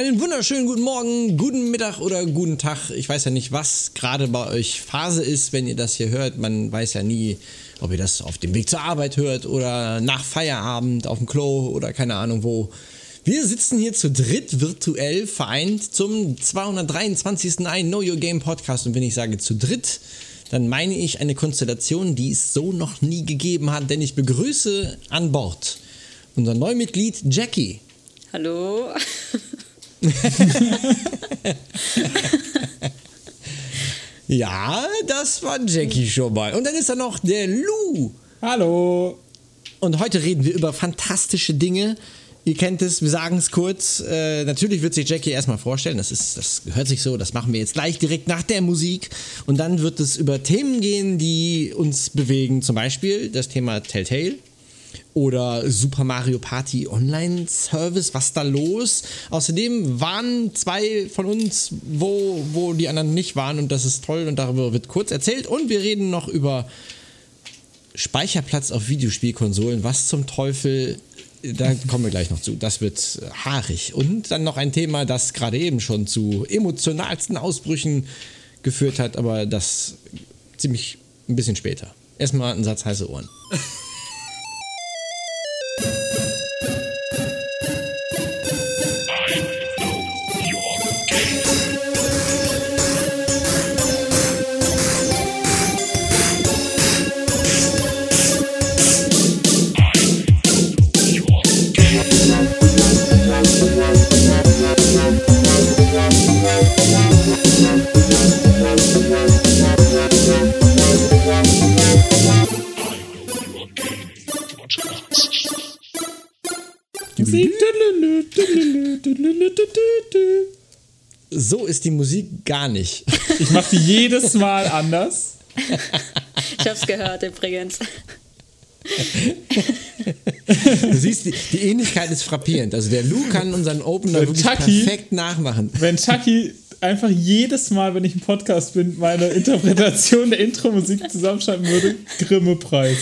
Einen wunderschönen guten Morgen, guten Mittag oder guten Tag. Ich weiß ja nicht, was gerade bei euch Phase ist, wenn ihr das hier hört. Man weiß ja nie, ob ihr das auf dem Weg zur Arbeit hört oder nach Feierabend auf dem Klo oder keine Ahnung wo. Wir sitzen hier zu dritt virtuell vereint zum 223. Ein Know Your Game Podcast. Und wenn ich sage zu dritt, dann meine ich eine Konstellation, die es so noch nie gegeben hat, denn ich begrüße an Bord unser Neumitglied Jackie. Hallo. ja, das war Jackie schon mal. Und dann ist da noch der Lou. Hallo. Und heute reden wir über fantastische Dinge. Ihr kennt es, wir sagen es kurz. Äh, natürlich wird sich Jackie erstmal vorstellen. Das, ist, das hört sich so, das machen wir jetzt gleich direkt nach der Musik. Und dann wird es über Themen gehen, die uns bewegen. Zum Beispiel das Thema Telltale oder Super Mario Party Online Service, was da los? Außerdem waren zwei von uns, wo, wo die anderen nicht waren und das ist toll und darüber wird kurz erzählt und wir reden noch über Speicherplatz auf Videospielkonsolen. Was zum Teufel, da kommen wir gleich noch zu. Das wird haarig. Und dann noch ein Thema, das gerade eben schon zu emotionalsten Ausbrüchen geführt hat, aber das ziemlich ein bisschen später. Erstmal ein Satz heiße Ohren. So ist die Musik gar nicht. Ich mache die jedes Mal anders. Ich hab's gehört übrigens. Du siehst, die, die, Ähnlichkeit ist frappierend. Also der Lou kann unseren Opener wirklich Chucky, perfekt nachmachen. Wenn Chucky einfach jedes Mal, wenn ich im Podcast bin, meine Interpretation der Intro-Musik zusammenschreiben würde, Grimme-Preis.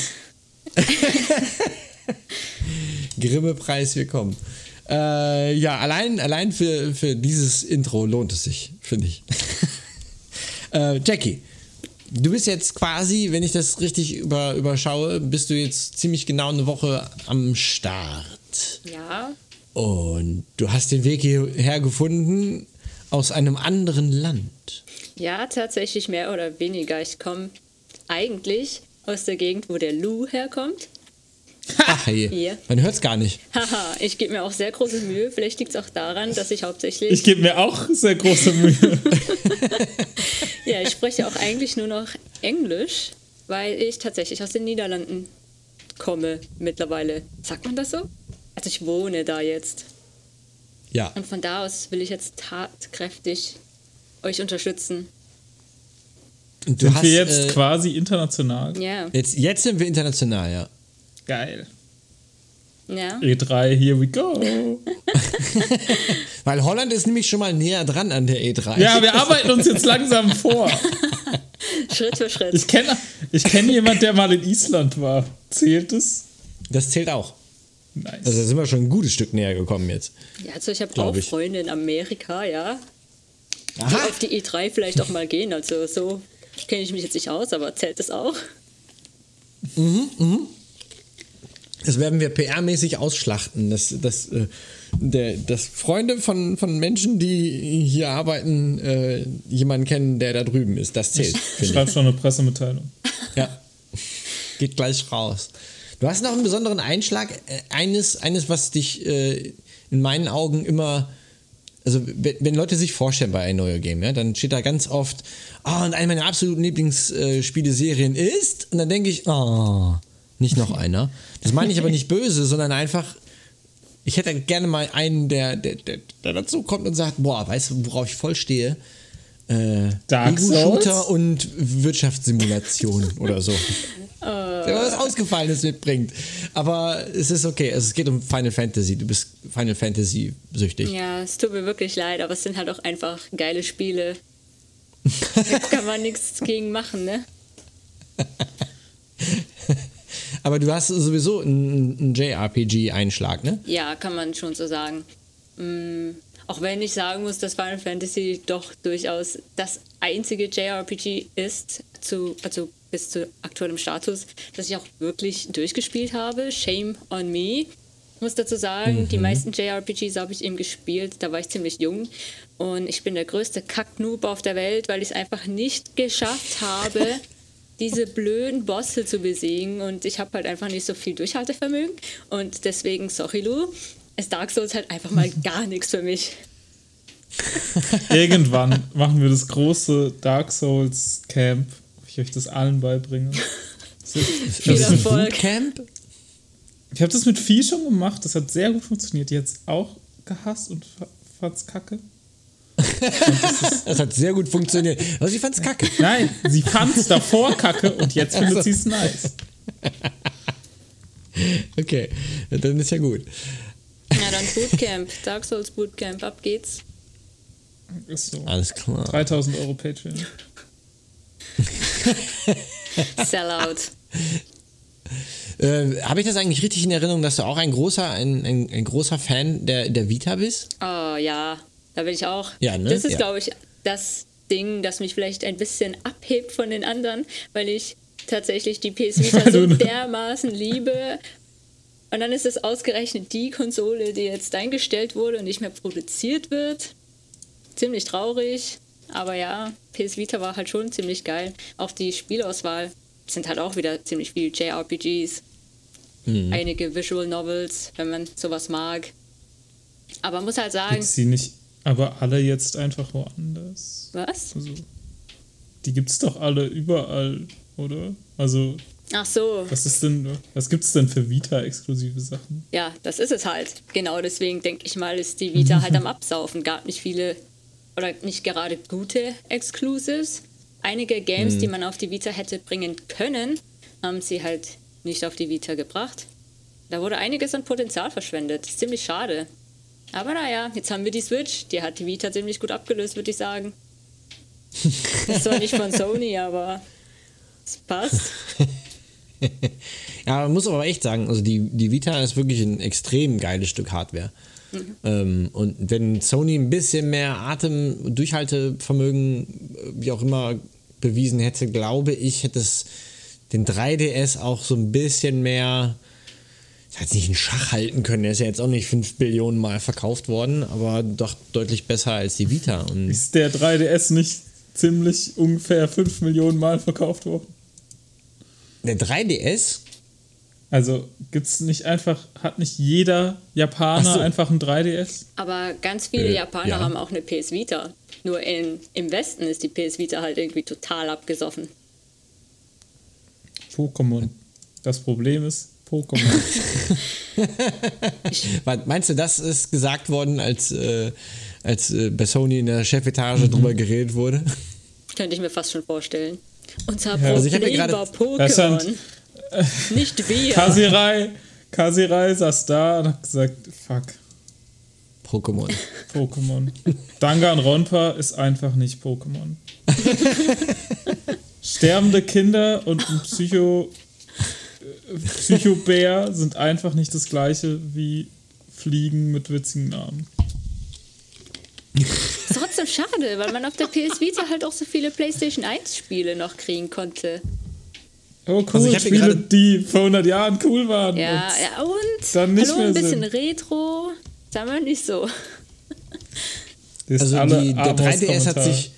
Grimme-Preis, willkommen. Äh, ja, allein, allein für, für dieses Intro lohnt es sich, finde ich. äh, Jackie, du bist jetzt quasi, wenn ich das richtig über, überschaue, bist du jetzt ziemlich genau eine Woche am Start. Ja. Und du hast den Weg hierher gefunden aus einem anderen Land. Ja, tatsächlich mehr oder weniger. Ich komme eigentlich aus der Gegend, wo der Lou herkommt. Ach, hey. Hier. Man hört es gar nicht. Haha, ich gebe mir auch sehr große Mühe. Vielleicht liegt es auch daran, dass ich hauptsächlich. Ich gebe mir auch sehr große Mühe. ja, ich spreche auch eigentlich nur noch Englisch, weil ich tatsächlich aus den Niederlanden komme mittlerweile. Sagt man das so? Also ich wohne da jetzt. Ja. Und von da aus will ich jetzt tatkräftig euch unterstützen. Und du sind hast, wir jetzt äh, quasi international? Ja. Jetzt, jetzt sind wir international, ja. Geil. Ja. E3, here we go. Weil Holland ist nämlich schon mal näher dran an der E3. Ja, wir arbeiten uns jetzt langsam vor. Schritt für Schritt. Ich kenne ich kenn jemanden, der mal in Island war. Zählt es? Das zählt auch. Nice. Also da sind wir schon ein gutes Stück näher gekommen jetzt. Ja, also ich habe auch ich. Freunde in Amerika, ja. Aha. Die auf die E3 vielleicht auch mal gehen. Also so kenne ich mich jetzt nicht aus, aber zählt das auch? Mhm, mhm. Das werden wir PR-mäßig ausschlachten. Das, das, äh, der, dass Freunde von, von Menschen, die hier arbeiten, äh, jemanden kennen, der da drüben ist. Das zählt. Ich schreibe schon eine Pressemitteilung. Ja. Geht gleich raus. Du hast noch einen besonderen Einschlag. Äh, eines, eines was dich äh, in meinen Augen immer. Also, wenn, Leute sich vorstellen bei ein neuer Game, ja, dann steht da ganz oft, oh, und eine meiner absoluten Lieblingsspieleserien ist, und dann denke ich, oh, nicht noch einer. Das meine ich aber nicht böse, sondern einfach, ich hätte gerne mal einen, der, der, der, der dazu kommt und sagt, boah, weißt du, worauf ich voll stehe? Äh, Ego-Shooter und Wirtschaftssimulation oder so. Der was Ausgefallenes mitbringt. Aber es ist okay. Also es geht um Final Fantasy. Du bist Final Fantasy süchtig. Ja, es tut mir wirklich leid, aber es sind halt auch einfach geile Spiele. da kann man nichts gegen machen, ne? Aber du hast sowieso einen, einen JRPG-Einschlag, ne? Ja, kann man schon so sagen. Mm, Auch wenn ich sagen muss, dass Final Fantasy doch durchaus das einzige JRPG ist, zu, also bis zu aktuellem Status, das ich auch wirklich durchgespielt habe. Shame on me. Ich muss dazu sagen, mhm. die meisten JRPGs habe ich eben gespielt, da war ich ziemlich jung. Und ich bin der größte Kacknoob auf der Welt, weil ich es einfach nicht geschafft habe, diese blöden Bosse zu besiegen. Und ich habe halt einfach nicht so viel Durchhaltevermögen. Und deswegen, sorry Lu, ist Dark Souls halt einfach mal gar nichts für mich. Irgendwann machen wir das große Dark Souls Camp, wo ich euch das allen beibringe. Viel Erfolg. Camp? Ich habe das mit Vieh schon gemacht, das hat sehr gut funktioniert. Jetzt auch gehasst und fand's kacke. das hat sehr gut funktioniert. Also sie fand's kacke. Nein, sie fand's davor kacke und jetzt findet also. sie es nice. Okay, dann ist ja gut. Ja, dann Bootcamp. Dark Souls Bootcamp. Ab geht's. Ist so. Alles klar. 3000 Euro Patreon. Sellout. Äh, Habe ich das eigentlich richtig in Erinnerung, dass du auch ein großer, ein, ein, ein, großer Fan der, der Vita bist? Oh ja, da bin ich auch. Ja, ne? Das ist, ja. glaube ich, das Ding, das mich vielleicht ein bisschen abhebt von den anderen, weil ich tatsächlich die PS Vita so dermaßen liebe. Und dann ist es ausgerechnet die Konsole, die jetzt eingestellt wurde und nicht mehr produziert wird. Ziemlich traurig. Aber ja, PS Vita war halt schon ziemlich geil. Auch die Spielauswahl sind halt auch wieder ziemlich viel JRPGs. Mhm. Einige Visual Novels, wenn man sowas mag. Aber man muss halt sagen. Gibt's die nicht aber alle jetzt einfach woanders? Was? Also, die gibt's doch alle überall, oder? Also. Ach so. Was ist denn, was gibt's denn für Vita-exklusive Sachen? Ja, das ist es halt. Genau deswegen denke ich mal, ist die Vita halt am Absaufen. Gab nicht viele oder nicht gerade gute Exclusives. Einige Games, mhm. die man auf die Vita hätte bringen können, haben sie halt nicht auf die Vita gebracht. Da wurde einiges an Potenzial verschwendet. Ziemlich schade. Aber naja, jetzt haben wir die Switch. Die hat die Vita ziemlich gut abgelöst, würde ich sagen. ist zwar nicht von Sony, aber es passt. ja, man muss aber echt sagen, also die, die Vita ist wirklich ein extrem geiles Stück Hardware. Mhm. Ähm, und wenn Sony ein bisschen mehr Atem, Durchhaltevermögen, wie auch immer, bewiesen hätte, glaube ich, hätte es den 3DS auch so ein bisschen mehr jetzt nicht in Schach halten können. Der ist ja jetzt auch nicht 5 Billionen Mal verkauft worden, aber doch deutlich besser als die Vita. Und ist der 3DS nicht ziemlich ungefähr 5 Millionen Mal verkauft worden? Der 3DS? Also gibt es nicht einfach, hat nicht jeder Japaner so. einfach ein 3DS? Aber ganz viele äh, Japaner ja. haben auch eine PS Vita. Nur in, im Westen ist die PS Vita halt irgendwie total abgesoffen. Pokémon. Das Problem ist, Pokémon. Meinst du, das ist gesagt worden, als, äh, als äh, bei Sony in der Chefetage mhm. drüber geredet wurde? Könnte ich mir fast schon vorstellen. Unser ja. also Problem ja war Pokémon. Nicht wir. Kasirai, Kasirai saß da und hat gesagt, fuck. Pokémon. Pokémon. Danganronpa ist einfach nicht Pokémon. Sterbende Kinder und ein Psycho Psychobär sind einfach nicht das gleiche wie Fliegen mit witzigen Namen. Ist trotzdem schade, weil man auf der PS Vita halt auch so viele PlayStation 1 Spiele noch kriegen konnte. Oh cool, also Spiele, die vor 100 Jahren cool waren. Ja, und ja und? Dann nicht Hallo, mehr ein bisschen sind. Retro. Sagen wir nicht so. also die, der 3DS hat sich,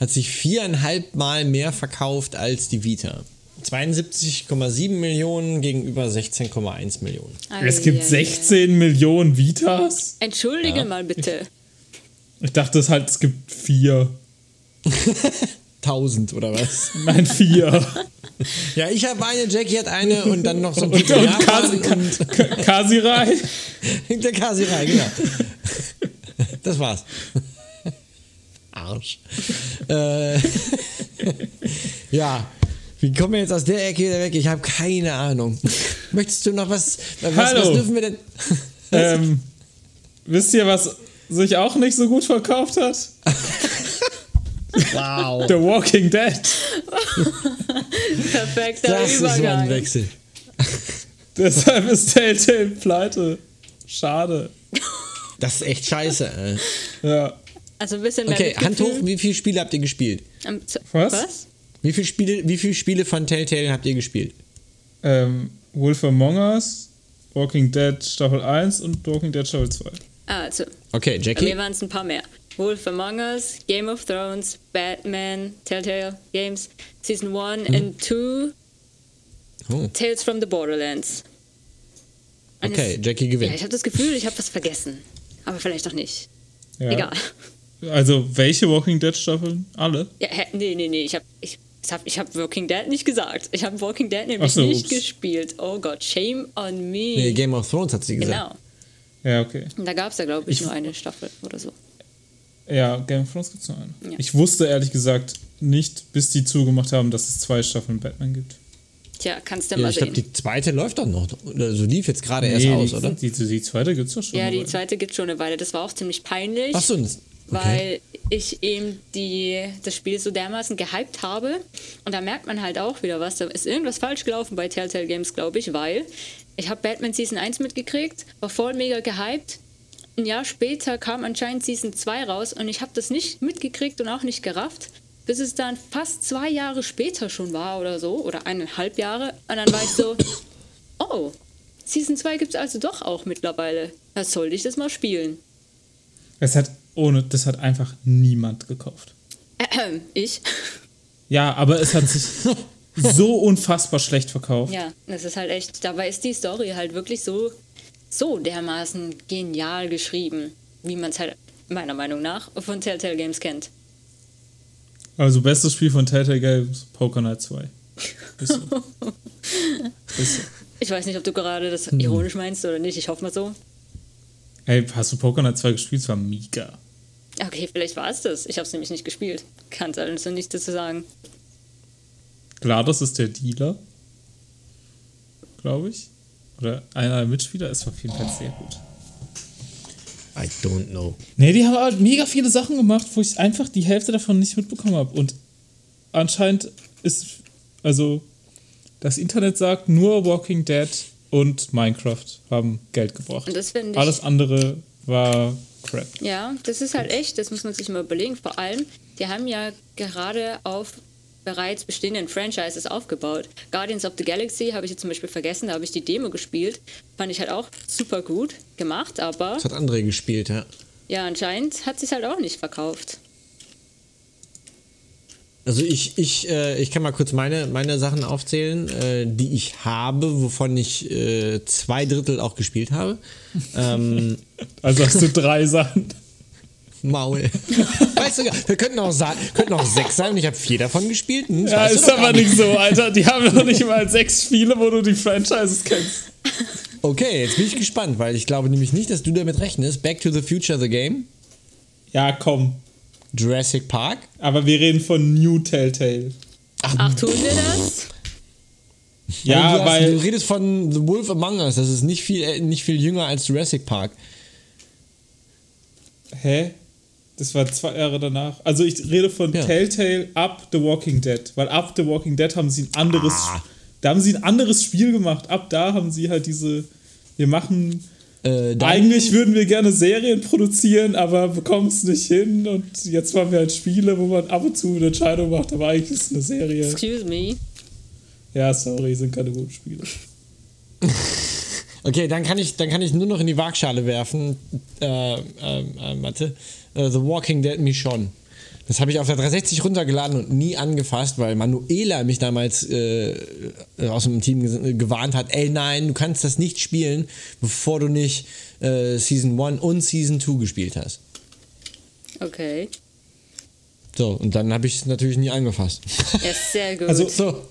hat sich viereinhalb Mal mehr verkauft als die Vita. 72,7 Millionen gegenüber 16,1 Millionen. Es gibt 16 Millionen Vitas? Entschuldige ja. mal bitte. Ich, ich dachte es halt, es gibt vier. 1000 oder was? Nein, vier. ja, ich habe eine, Jackie hat eine und dann noch so ein Und, und, Kasi, und Kasirai. Der Kasirai, genau. Das war's. Arsch. äh, ja, wie kommen wir jetzt aus der Ecke wieder weg? Ich habe keine Ahnung. Möchtest du noch was? Was, Hallo. was dürfen wir denn? ähm, wisst ihr, was sich auch nicht so gut verkauft hat? Wow. The Walking Dead. Perfekter das Übergang. ist so ein Wechsel. Deshalb ist Telltale pleite. Schade. Das ist echt scheiße. Ey. Ja. Also ein bisschen mehr Okay, Hand hoch, wie viele Spiele habt ihr gespielt? Ähm, z- Was? Was? Wie viele Spiele, wie viele Spiele von Telltale habt ihr gespielt? Ähm, Wolf Among Us, Walking Dead Staffel 1 und Walking Dead Staffel 2. Ah, also, Okay, bei Jackie. mir waren es ein paar mehr. Wolf Among Us, Game of Thrones, Batman, Telltale Games, Season 1 and 2, Oh, Tales from the Borderlands. Eines- okay, Jackie Ja, gewinnt. ich habe das Gefühl, ich habe was vergessen. Aber vielleicht auch nicht. Ja. Egal. Also, welche Walking Dead Staffeln? Alle? Ja, hä, nee, nee, nee, ich habe ich, ich hab, ich hab Walking Dead nicht gesagt. Ich habe Walking Dead nämlich so, nicht ups. gespielt. Oh Gott, shame on me. Nee, Game of Thrones hat sie gesagt. genau. Ja, okay. Und da gab es ja, glaube ich, nur eine Staffel oder so. Ja, Game of Thrones gibt es nur eine. Ja. Ich wusste ehrlich gesagt nicht, bis die zugemacht haben, dass es zwei Staffeln Batman gibt. Tja, kannst du Ja, mal ich glaube, sehen. die zweite läuft doch noch. Also lief jetzt gerade erst Nee, aus, die, oder? Die, die, die zweite gibt es doch schon. Ja, die zweite gibt schon eine Weile. Das war auch ziemlich peinlich. Ach okay. Weil ich eben die, das Spiel so dermaßen gehypt habe. Und da merkt man halt auch wieder was. Da ist irgendwas falsch gelaufen bei Telltale Games, glaube ich, weil ich habe Batman Season 1 mitgekriegt, war voll mega gehypt. Ein Jahr später kam anscheinend Season 2 raus und ich habe das nicht mitgekriegt und auch nicht gerafft, bis es dann fast zwei Jahre später schon war oder so, oder eineinhalb Jahre. Und dann war ich so, oh, Season 2 gibt es also doch auch mittlerweile. Was sollte ich das mal spielen? Es hat ohne, das hat einfach niemand gekauft. Ahem, ich? Ja, aber es hat sich so unfassbar schlecht verkauft. Ja, das ist halt echt. Dabei ist die Story halt wirklich so, so dermaßen genial geschrieben, wie man es halt meiner Meinung nach von Telltale Games kennt. Also bestes Spiel von Telltale Games, Poker Night 2. Ist so. Ist so. Ich weiß nicht, ob du gerade das Hm. ironisch meinst oder nicht. Ich hoffe mal so. Ey, hast du Poker Night 2 gespielt? Es war mega. Okay, vielleicht war es das. Ich habe es nämlich nicht gespielt. Kann es also nichts dazu sagen. GLaDOS ist der Dealer. Glaube ich. Oder einer der Mitspieler. War auf jeden Fall sehr gut. I don't know. Nee, die haben halt mega viele Sachen gemacht, wo ich einfach die Hälfte davon nicht mitbekommen habe. Und anscheinend ist, also, das Internet sagt, nur Walking Dead und Minecraft haben Geld gebracht. Und das finde ich- Alles andere war Crap. Ja, das ist halt echt, das muss man sich mal überlegen. Vor allem, die haben ja gerade auf bereits bestehenden Franchises aufgebaut. Guardians of the Galaxy habe ich jetzt zum Beispiel vergessen, da habe ich die Demo gespielt. Fand ich halt auch super gut gemacht, aber Das hat André gespielt, ja. ja, anscheinend hat sich halt auch nicht verkauft. Also ich, ich, äh, ich kann mal kurz meine, meine Sachen aufzählen, äh, die ich habe, wovon ich äh, zwei Drittel auch gespielt habe. ähm, Also hast du drei Sachen. Maul. weißt du, wir könnten auch, könnten auch sechs sein und ich habe vier davon gespielt. Hm, Ja, ist doch aber gar nicht so, Alter. Die haben noch nicht mal sechs Spiele, wo du die Franchises kennst. Okay, jetzt bin ich gespannt, weil ich glaube nämlich nicht, dass du damit rechnest. Back to the Future, the Game, Ja, komm. Jurassic Park. Aber wir reden von New Telltale. Ach, tun wir das? Ja, du, hast, weil. du redest von The Wolf Among Us. Das ist nicht viel, äh, nicht viel jünger als Jurassic Park. Hä? Das war zwei Jahre danach. Also ich rede von Ja. Telltale ab The Walking Dead. Weil ab The Walking Dead haben sie ein anderes. Ah. Da haben sie ein anderes Spiel gemacht. Ab da haben sie halt diese. Wir machen. Äh, dann- Eigentlich würden wir gerne Serien produzieren, aber bekommen es nicht hin. Und jetzt machen wir halt Spiele, wo man ab und zu eine Entscheidung macht, aber eigentlich ist es eine Serie. Excuse me. Ja, sorry, sind keine guten Spiele. Okay, dann kann ich, dann kann ich nur noch in die Waagschale werfen, äh, ähm, äh, Mathe. Äh, The Walking Dead Michonne. Das habe ich auf der 360 runtergeladen und nie angefasst, weil Manuela mich damals äh, aus dem Team ges- gewarnt hat, ey nein, du kannst das nicht spielen, bevor du nicht äh, Season 1 und Season 2 gespielt hast. Okay. So, und dann habe ich es natürlich nie angefasst. Ja, sehr gut. Also- so,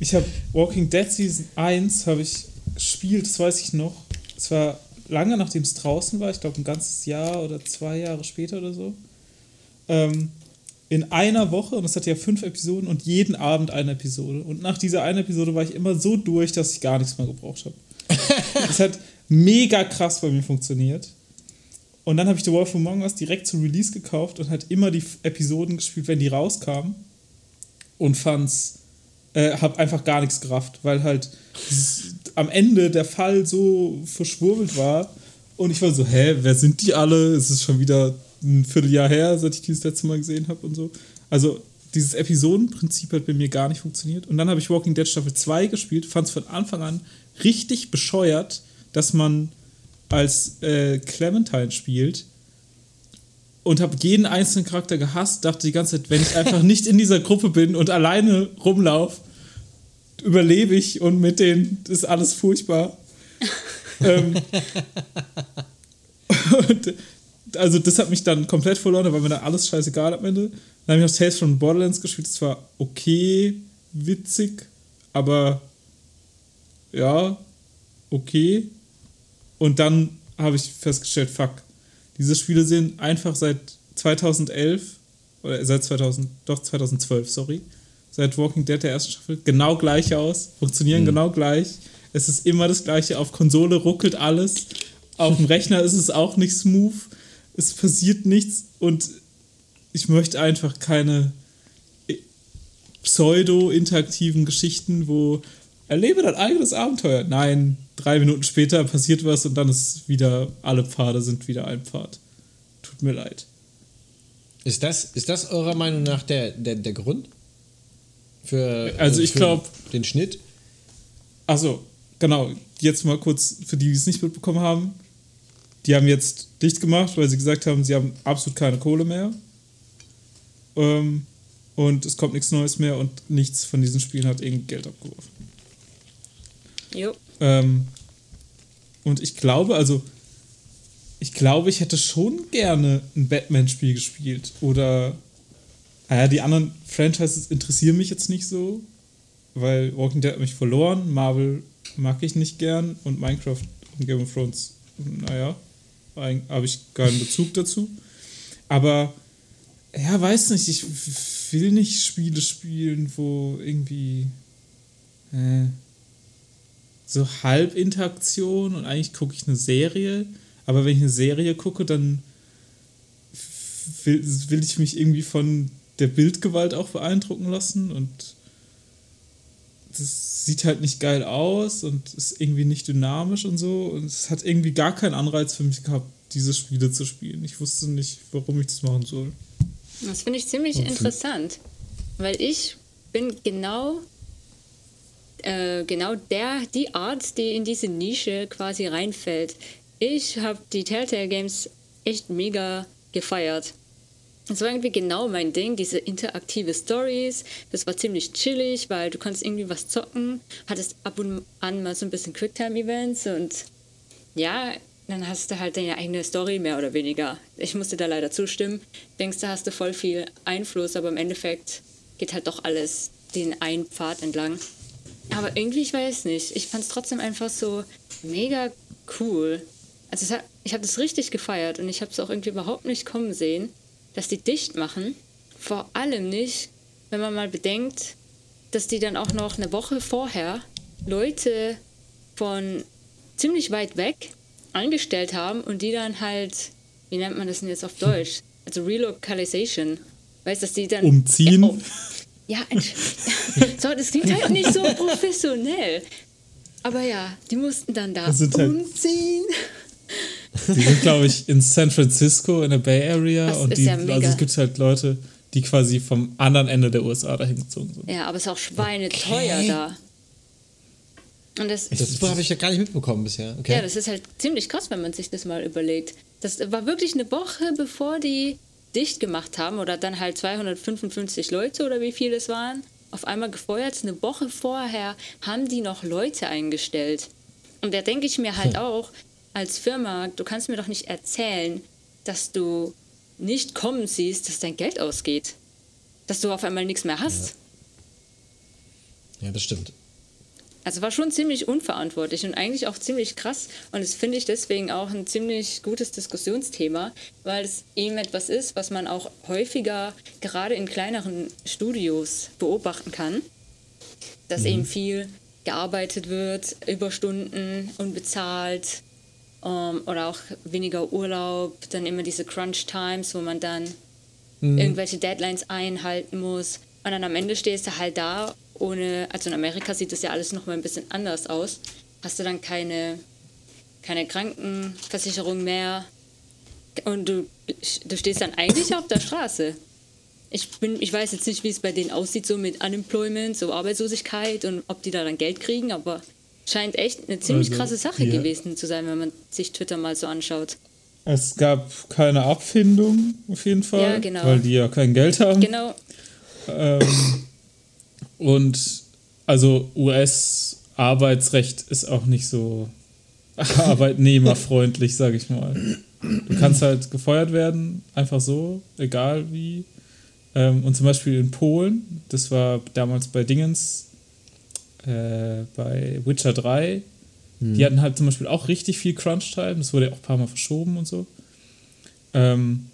Ich habe Walking Dead Season 1 habe ich gespielt, das weiß ich noch. Es war lange nachdem es draußen war, ich glaube ein ganzes Jahr oder zwei Jahre später oder so. Ähm, in einer Woche, und es hatte ja fünf Episoden und jeden Abend eine Episode. Und nach dieser einen Episode war ich immer so durch, dass ich gar nichts mehr gebraucht habe. Es hat mega krass bei mir funktioniert. Und dann habe ich The Wolf Among Us direkt zu Release gekauft und halt immer die Episoden gespielt, wenn die rauskamen. Und fand's äh, habe einfach gar nichts gerafft, weil halt am Ende der Fall so verschwurbelt war Und ich war so, hä, wer sind die alle? Es ist schon wieder ein Vierteljahr her, seit ich dieses letzte Mal gesehen habe und so. Also dieses Episodenprinzip hat bei mir gar nicht funktioniert. Und dann habe ich Walking Dead Staffel 2 gespielt, fand es von Anfang an richtig bescheuert, dass man als äh, Clementine spielt und habe jeden einzelnen Charakter gehasst, dachte die ganze Zeit, wenn ich einfach nicht in dieser Gruppe bin und alleine rumlaufe, überlebe ich und mit denen ist alles furchtbar. ähm, und, also das hat mich dann komplett verloren, da war mir dann alles scheißegal am Ende. Dann habe ich noch Tales from Borderlands gespielt, das war okay, witzig, aber ja, okay. Und dann habe ich festgestellt, fuck, diese Spiele sehen einfach seit 2011, oder seit 2000, doch 2012, sorry, seit Walking Dead der ersten Staffel, genau gleich aus, funktionieren mhm. genau gleich. Es ist immer das gleiche, auf Konsole ruckelt alles, auf dem Rechner ist es auch nicht smooth, es passiert nichts und ich möchte einfach keine pseudo-interaktiven Geschichten, wo erlebe dein eigenes Abenteuer. Nein, drei Minuten später passiert was und dann ist wieder, alle Pfade sind wieder ein Pfad. Tut mir leid. Ist das, ist das eurer Meinung nach der, der, der Grund? Für, also ich glaube den Schnitt? Achso, genau. Jetzt mal kurz für die, die es nicht mitbekommen haben. Die haben jetzt dicht gemacht, weil sie gesagt haben, sie haben absolut keine Kohle mehr. Ähm, und es kommt nichts Neues mehr und nichts von diesen Spielen hat irgendwie Geld abgeworfen. Jo. Ähm, und ich glaube, also, ich glaube, ich hätte schon gerne ein Batman-Spiel gespielt. Oder, naja, die anderen Franchises interessieren mich jetzt nicht so, weil Walking Dead hat mich verloren, Marvel mag ich nicht gern und Minecraft und Game of Thrones, naja, habe ich keinen Bezug dazu. Aber, ja, weiß nicht, ich will nicht Spiele spielen, wo irgendwie. Äh, so halb Interaktion und eigentlich gucke ich eine Serie. Aber wenn ich eine Serie gucke, dann will, will ich mich irgendwie von der Bildgewalt auch beeindrucken lassen und das sieht halt nicht geil aus und ist irgendwie nicht dynamisch und so. Und es hat irgendwie gar keinen Anreiz für mich gehabt, diese Spiele zu spielen. Ich wusste nicht, warum ich das machen soll. Das finde ich ziemlich interessant, weil ich bin genau äh, genau der, die Art, die in diese Nische quasi reinfällt. Ich habe die Telltale Games echt mega gefeiert. Das war irgendwie genau mein Ding, diese interaktive Stories. Das war ziemlich chillig, weil du konntest irgendwie was zocken, hattest ab und an mal so ein bisschen Quicktime-Events und ja, dann hast du halt deine eigene Story mehr oder weniger. Ich musste da leider zustimmen. Denkst du, hast du voll viel Einfluss, aber im Endeffekt geht halt doch alles den einen Pfad entlang. Aber irgendwie, ich weiß nicht. Ich fand es trotzdem einfach so mega cool. Also hat, ich habe das richtig gefeiert und ich habe es auch irgendwie überhaupt nicht kommen sehen, dass die dicht machen. Vor allem nicht, wenn man mal bedenkt, dass die dann auch noch eine Woche vorher Leute von ziemlich weit weg angestellt haben und die dann halt, wie nennt man das denn jetzt auf Deutsch? Also Relocalization. Weißt du, dass die dann. Umziehen? Ja, oh, ja, so, das klingt halt nicht so professionell. Aber ja, die mussten dann da halt umziehen. Die sind, glaube ich, in San Francisco, in der Bay Area. Das und die, ja also es gibt halt Leute, die quasi vom anderen Ende der USA dahin gezogen sind. Ja, aber es ist auch schweineteuer okay. da. Und das, das habe ich ja gar nicht mitbekommen bisher. Okay. Ja, das ist halt ziemlich krass, wenn man sich das mal überlegt. Das war wirklich eine Woche, bevor die dicht gemacht haben oder dann halt 255 Leute oder wie viele es waren, auf einmal gefeuert. Eine Woche vorher haben die noch Leute eingestellt. Und da denke ich mir halt hm. auch, als Firma, du kannst mir doch nicht erzählen, dass du nicht kommen siehst, dass dein Geld ausgeht. Dass du auf einmal nichts mehr hast. Ja, ja das stimmt. Also war schon ziemlich unverantwortlich und eigentlich auch ziemlich krass. Und das finde ich deswegen auch ein ziemlich gutes Diskussionsthema, weil es eben etwas ist, was man auch häufiger gerade in kleineren Studios beobachten kann. Dass mhm. eben viel gearbeitet wird, Überstunden unbezahlt um, ähm, oder auch weniger Urlaub, dann immer diese Crunch Times, wo man dann mhm. irgendwelche Deadlines einhalten muss. Und dann am Ende stehst du halt da ohne, also in Amerika sieht das ja alles noch mal ein bisschen anders aus, hast du dann keine keine Krankenversicherung mehr. Und du, du stehst dann eigentlich auf der Straße. Ich, bin, ich weiß jetzt nicht, wie es bei denen aussieht, so mit Unemployment, so Arbeitslosigkeit und ob die da dann Geld kriegen, aber scheint echt eine ziemlich Also, krasse Sache ja. gewesen zu sein, wenn man sich Twitter mal so anschaut. Es gab keine Abfindung auf jeden Fall, Ja, genau. weil die ja kein Geld haben. Genau, Ähm, und also US-Arbeitsrecht ist auch nicht so arbeitnehmerfreundlich, sage ich mal. Du kannst halt gefeuert werden, einfach so, egal wie. Ähm, und zum Beispiel in Polen, das war damals bei Dingens, äh, bei Witcher 3, die hatten halt zum Beispiel auch richtig viel Crunch-Time, das wurde ja auch ein paar Mal verschoben und so. Ähm,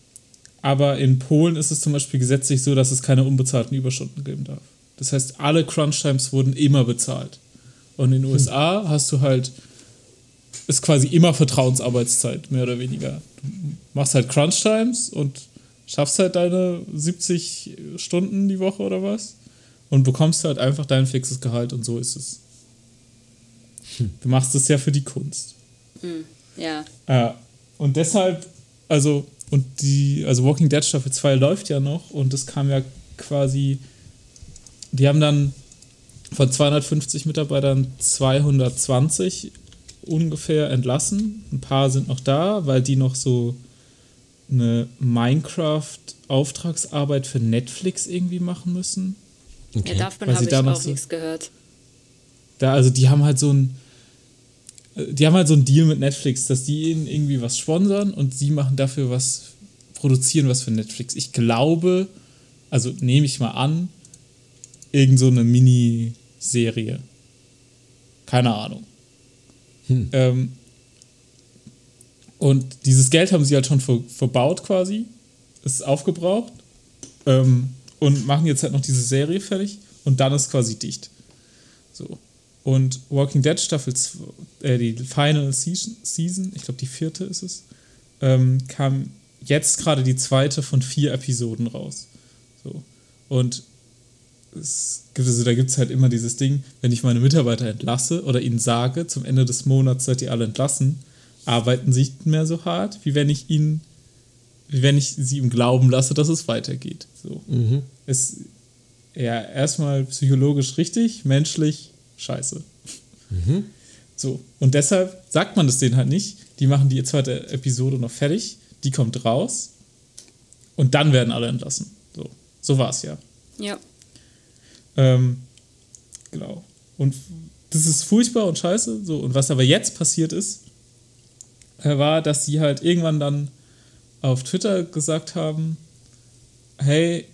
aber in Polen ist es zum Beispiel gesetzlich so, dass es keine unbezahlten Überstunden geben darf. Das heißt, alle Crunch-Times wurden immer bezahlt. Und in den USA hast du halt, ist quasi immer Vertrauensarbeitszeit, mehr oder weniger. Du machst halt Crunch-Times und schaffst halt deine 70 Stunden die Woche oder was und bekommst halt einfach dein fixes Gehalt und so ist es. Du machst es ja für die Kunst. ja. Ja, und deshalb, also, und die, also Walking Dead Staffel 2 läuft ja noch und das kam ja quasi, die haben dann von 250 Mitarbeitern 220 ungefähr entlassen. Ein paar sind noch da, weil die noch so eine Minecraft-Auftragsarbeit für Netflix irgendwie machen müssen. Ja davon Weil habe ich da auch so- nichts gehört. Da, also die haben halt so ein, die haben halt so einen Deal mit Netflix, dass die ihnen irgendwie was sponsern und sie machen dafür was, produzieren was für Netflix. Ich glaube, also nehme ich mal an, irgend so eine Miniserie. Keine Ahnung. Ähm, und dieses Geld haben sie halt schon ver verbaut quasi. Es ist aufgebraucht. Ähm, und machen jetzt halt noch diese Serie fertig und dann ist quasi dicht. So. Und Walking Dead Staffel 2, äh, die Final Season, ich glaube die vierte ist es, ähm, kam jetzt gerade die zweite von vier Episoden raus. So. Und es gibt, also da gibt es halt immer dieses Ding, wenn ich meine Mitarbeiter entlasse oder ihnen sage, zum Ende des Monats seid ihr alle entlassen, arbeiten sie nicht mehr so hart, wie wenn ich ihnen, wenn ich sie im Glauben lasse, dass es weitergeht. So. Ist ja erstmal psychologisch richtig, menschlich scheiße. So, und deshalb sagt man das denen halt nicht. Die machen die zweite Episode noch fertig, die kommt raus und dann werden alle entlassen. So, so war es ja. Ja. Ähm, genau. Und das ist furchtbar und scheiße. So, und was aber jetzt passiert ist, äh, war, dass sie halt irgendwann dann auf Twitter gesagt haben: Hey,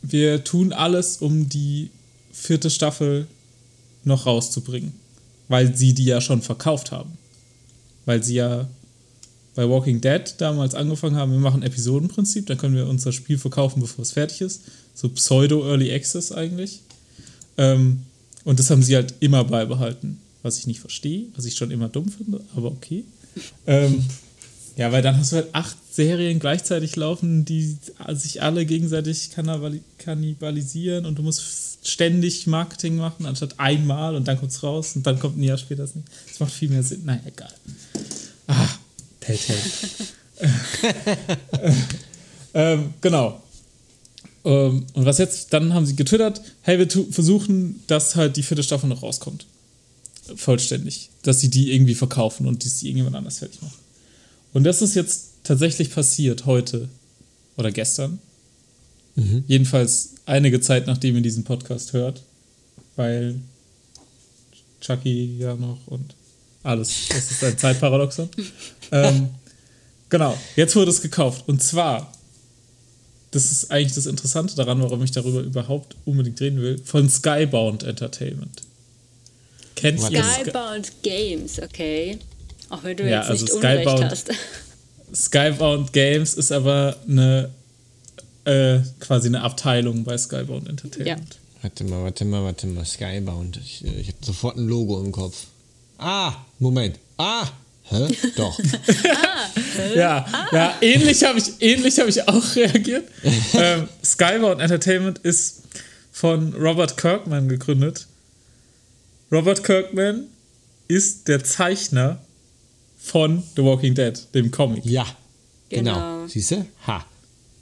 wir tun alles, um die vierte Staffel noch rauszubringen. Weil sie die ja schon verkauft haben. Weil sie ja bei Walking Dead damals angefangen haben, wir machen Episodenprinzip, dann können wir unser Spiel verkaufen, bevor es fertig ist. So Pseudo-Early Access eigentlich. Ähm, und das haben sie halt immer beibehalten. Was ich nicht verstehe, was ich schon immer dumm finde, aber okay. ähm, ja, weil dann hast du halt acht Serien gleichzeitig laufen, die sich alle gegenseitig kannibali- kannibalisieren und du musst ständig Marketing machen, anstatt einmal und dann kommt es raus und dann kommt ein Jahr später das nicht. Das macht viel mehr Sinn. Naja, egal. Ah, Telltale. ähm, genau. Ähm, und was jetzt, dann haben sie getwittert, hey, wir versuchen, dass halt die vierte Staffel noch rauskommt. Vollständig. Dass sie die irgendwie verkaufen und die sie irgendjemand anders fertig machen. Und das ist jetzt tatsächlich passiert heute oder gestern. Jedenfalls einige Zeit, nachdem ihr diesen Podcast hört. Weil Chucky ja noch und alles. Das ist ein Zeitparadoxon. ähm, genau, jetzt wurde es gekauft. Und zwar, das ist eigentlich das Interessante daran, warum ich darüber überhaupt unbedingt reden will, von Skybound Entertainment. Kennt Skybound Games, okay. Auch wenn du Ja, jetzt also nicht Unrecht Skybound- hast. Skybound Games ist aber eine äh, quasi eine Abteilung bei Skybound Entertainment. Warte mal, warte mal, warte mal. Skybound. Ich, äh, ich hatte sofort ein Logo im Kopf. Ah, Moment. Ah, hä? Doch. Ja, ja, ähnlich habe ich, ähnlich hab ich auch reagiert. ähm, Skybound Entertainment ist von Robert Kirkman gegründet. Robert Kirkman ist der Zeichner von The Walking Dead, dem Comic. Ja, genau. Genau. Siehst du? Ha.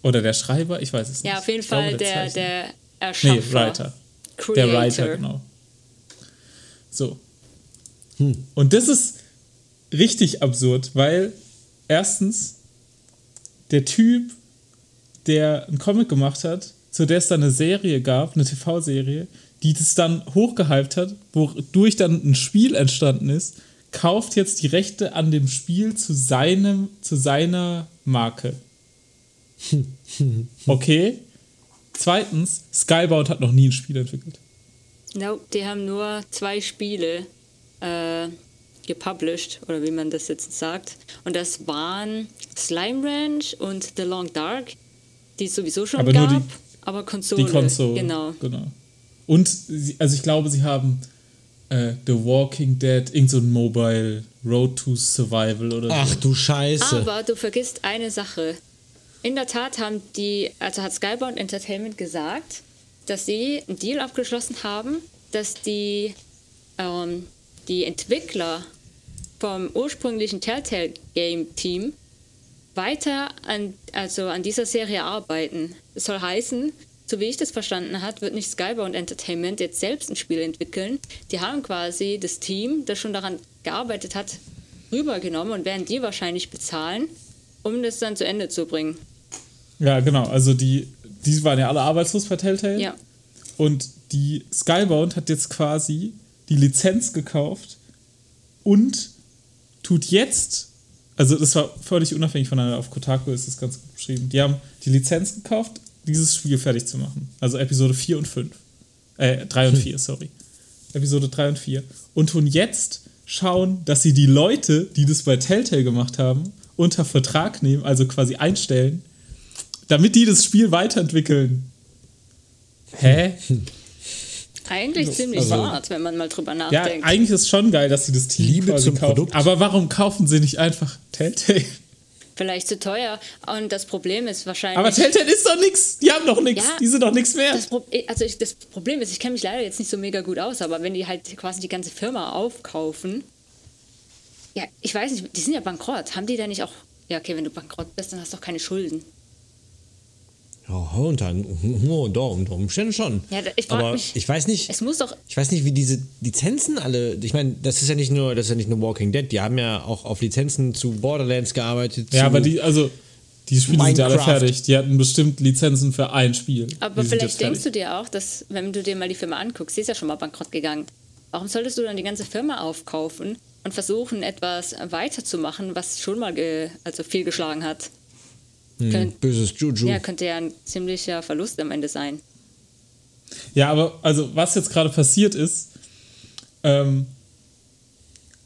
Oder der Schreiber, ich weiß es nicht. Ja, auf jeden Ich glaube, Fall der, der Nee, Erschaffer. Writer. Creator. Der Writer, genau. So. Hm. Und das ist richtig absurd, weil erstens der Typ, der einen Comic gemacht hat, zu der es dann eine Serie gab, eine TV-Serie, die das dann hochgehypt hat, wodurch dann ein Spiel entstanden ist, kauft jetzt die Rechte an dem Spiel zu seinem, zu seiner Marke. Okay. Zweitens, Skybound hat noch nie ein Spiel entwickelt. Nope, die haben nur zwei Spiele äh, gepublished, oder wie man das jetzt sagt. Und das waren Slime Ranch und The Long Dark, die es sowieso schon Aber nur gab, die- aber Konsole. Die Konsole. Genau. genau. Und, also ich glaube, sie haben äh, The Walking Dead, irgend so ein Mobile Road to Survival oder Ach so. du Scheiße. Aber du vergisst eine Sache. In der Tat haben die, also hat Skybound Entertainment gesagt, dass sie einen Deal abgeschlossen haben, dass die, ähm, die Entwickler vom ursprünglichen Telltale Game Team weiter an, also an dieser Serie arbeiten. Das soll heißen, so wie ich das verstanden habe, wird nicht Skybound Entertainment jetzt selbst ein Spiel entwickeln. Die haben quasi das Team, das schon daran gearbeitet hat, rübergenommen und werden die wahrscheinlich bezahlen, um das dann zu Ende zu bringen. Ja, genau. Also die, die waren ja alle arbeitslos bei Telltale. Ja. Und die Skybound hat jetzt quasi die Lizenz gekauft und tut jetzt, also das war völlig unabhängig voneinander, auf Kotaku ist das ganz gut beschrieben. Die haben die Lizenz gekauft, dieses Spiel fertig zu machen. Also Episode 4 und 5. Äh, 3 und 4, sorry. Episode 3 und 4. Und tun jetzt schauen, dass sie die Leute, die das bei Telltale gemacht haben, unter Vertrag nehmen, also quasi einstellen, damit die das Spiel weiterentwickeln. Hä? Eigentlich ziemlich also- smart, wenn man mal drüber Ja, nachdenkt. eigentlich ist schon geil, dass sie das Team Liebe quasi zum kaufen. Produkt. Aber warum kaufen sie nicht einfach Telltale? Vielleicht zu teuer. Und das Problem ist wahrscheinlich. Aber Telltale ist doch nix. Die haben doch nix. Ja, die sind doch nix mehr. Das, Pro also ich, das Problem ist, ich kenne mich leider jetzt nicht so mega gut aus, aber wenn die halt quasi die ganze Firma aufkaufen, ja, ich weiß nicht, die sind ja bankrott. Haben die da nicht auch. Ja, okay, wenn du bankrott bist, dann hast du doch keine Schulden. Ja, unter, oh, doch, unter Umständen schon. Ja, ich Aber mich- ich weiß nicht. Es muss doch. Ich weiß nicht, wie diese Lizenzen alle. Ich meine, das ist ja nicht nur, das ist ja nicht nur Walking Dead. Die haben ja auch auf Lizenzen zu Borderlands gearbeitet. ja, zu, aber die, also, die Spiele sind ja alle Minecraft. fertig. Die hatten bestimmt Lizenzen für ein Spiel. Aber die vielleicht denkst du dir auch, dass, wenn du dir mal die Firma anguckst, sie ist ja schon mal bankrott gegangen. Warum solltest du dann die ganze Firma aufkaufen und versuchen, etwas weiterzumachen, was schon mal ge also viel geschlagen hat? Hm, Könnt- böses Juju. Ja, könnte ja ein ziemlicher Verlust am Ende sein. Ja, aber also was jetzt gerade passiert ist, ähm,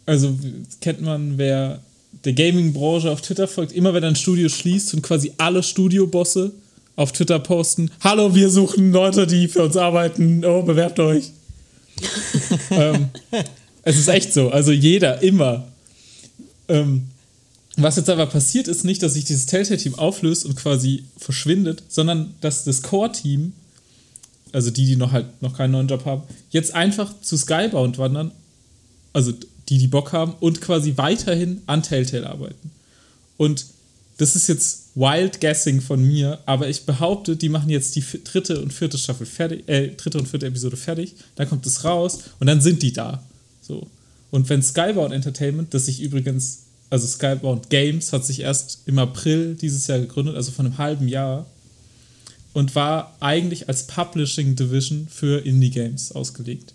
also kennt man, wer der Gaming-Branche auf Twitter folgt, immer wenn ein Studio schließt und quasi alle Studiobosse auf Twitter posten, hallo, wir suchen Leute, die für uns arbeiten, oh, bewerbt euch. ähm, es ist echt so, also jeder, immer. Ähm, was jetzt aber passiert, ist nicht, dass sich dieses Telltale-Team auflöst und quasi verschwindet, sondern dass das Core-Team also die, die noch halt noch keinen neuen Job haben, jetzt einfach zu Skybound wandern, also die, die Bock haben und quasi weiterhin an Telltale arbeiten. Und das ist jetzt wild guessing von mir, aber ich behaupte, die machen jetzt die dritte und vierte Staffel fertig, äh, dritte und vierte Episode fertig, dann kommt es raus und dann sind die da. So. Und wenn Skybound Entertainment, das sich übrigens, also Skybound Games hat sich erst im April dieses Jahr gegründet, also von einem halben Jahr, und war eigentlich als Publishing Division für Indie Games ausgelegt.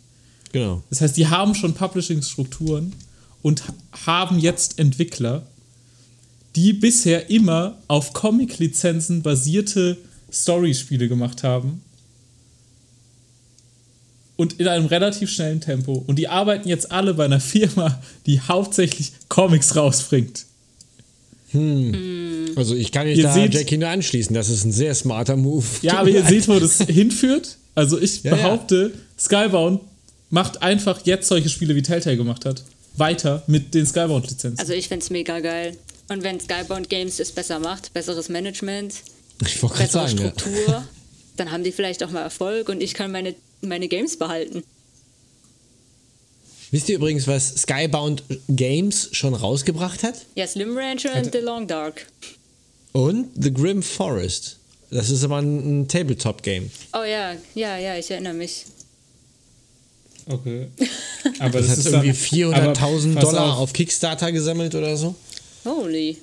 Genau. Das heißt, die haben schon Publishing-Strukturen und ha- haben jetzt Entwickler, die bisher immer auf Comic-Lizenzen basierte Story-Spiele gemacht haben. Und in einem relativ schnellen Tempo. Und die arbeiten jetzt alle bei einer Firma, die hauptsächlich Comics rausbringt. Also ich kann mich Ihr da seht- Jackie nur anschließen. Das ist ein sehr smarter Move. Ja, aber ihr seht, wo das hinführt. Also ich Ja, ja. behaupte, Skybound macht einfach jetzt solche Spiele, wie Telltale gemacht hat, weiter mit den Skybound-Lizenzen. Also ich finde es mega geil. Und wenn Skybound Games es besser macht, besseres Management, bessere sagen, ja. Struktur, dann haben die vielleicht auch mal Erfolg und ich kann meine, meine Games behalten. Wisst ihr übrigens, was Skybound Games schon rausgebracht hat? Ja, Slim Rancher und The Long Dark. Und The Grim Forest. Das ist aber ein, ein Tabletop-Game. Oh ja, ja, ja, ich erinnere mich. Okay. Aber Das, das, hat ist irgendwie dann, 400.000 aber pass Dollar auf. auf Kickstarter gesammelt oder so. Holy.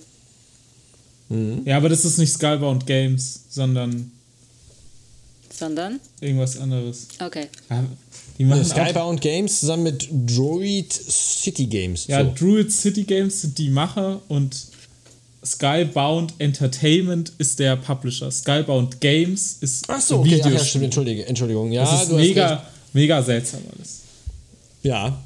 Ja, aber das ist nicht Skybound Games, sondern Sondern? irgendwas anderes. Okay. Die machen Skybound Games zusammen mit Droid City Games. ja, so. Druid City Games sind die Macher und Skybound Entertainment ist der Publisher. Skybound Games ist Ach so, okay, ach, ja, stimmt, Entschuldige, Entschuldigung. Ja, das ist du hast recht. mega, mega seltsam alles. Ja.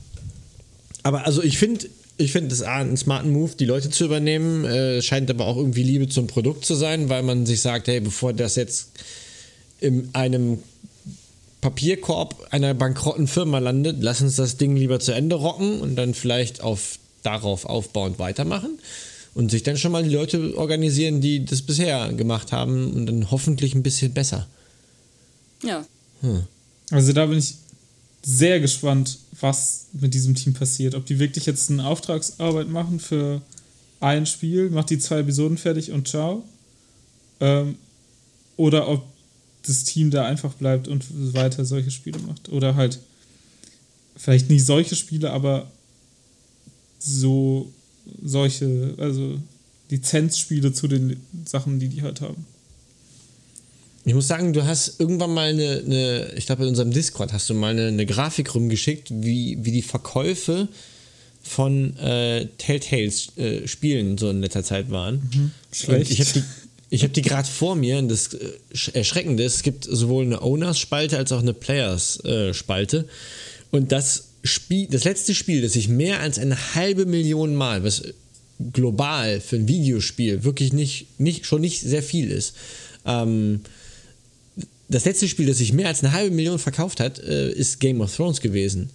Aber also ich finde, ich finde das einen smarten Move, die Leute zu übernehmen. Äh, scheint aber auch irgendwie Liebe zum Produkt zu sein, weil man sich sagt, hey, bevor das jetzt in einem Papierkorb einer bankrotten Firma landet, lass uns das Ding lieber zu Ende rocken und dann vielleicht auf darauf aufbauend weitermachen und sich dann schon mal die Leute organisieren, die das bisher gemacht haben und dann hoffentlich ein bisschen besser. Ja. Also da bin ich sehr gespannt, was mit diesem Team passiert. Ob die wirklich jetzt eine Auftragsarbeit machen für ein Spiel, macht die zwei Episoden fertig und ciao. Ähm, oder ob das Team da einfach bleibt und weiter solche Spiele macht. Oder halt vielleicht nicht solche Spiele, aber so solche, also Lizenzspiele zu den Sachen, die die halt haben. Ich muss sagen, du hast irgendwann mal eine, eine ich glaube in unserem Discord hast du mal eine, eine Grafik rumgeschickt, wie, wie die Verkäufe von äh, Telltales äh, Spielen so in letzter Zeit waren. Schlecht. Und ich habe die, ich hab die gerade vor mir und das äh, Sch- Erschreckende ist, es gibt sowohl eine Owners-Spalte als auch eine Players-Spalte. Und das Spiel, das letzte Spiel, das ich mehr als eine halbe Million Mal, was global für ein Videospiel wirklich nicht, nicht, schon nicht sehr viel ist, ähm, das letzte Spiel, das sich mehr als eine halbe Million verkauft hat, äh, ist Game of Thrones gewesen.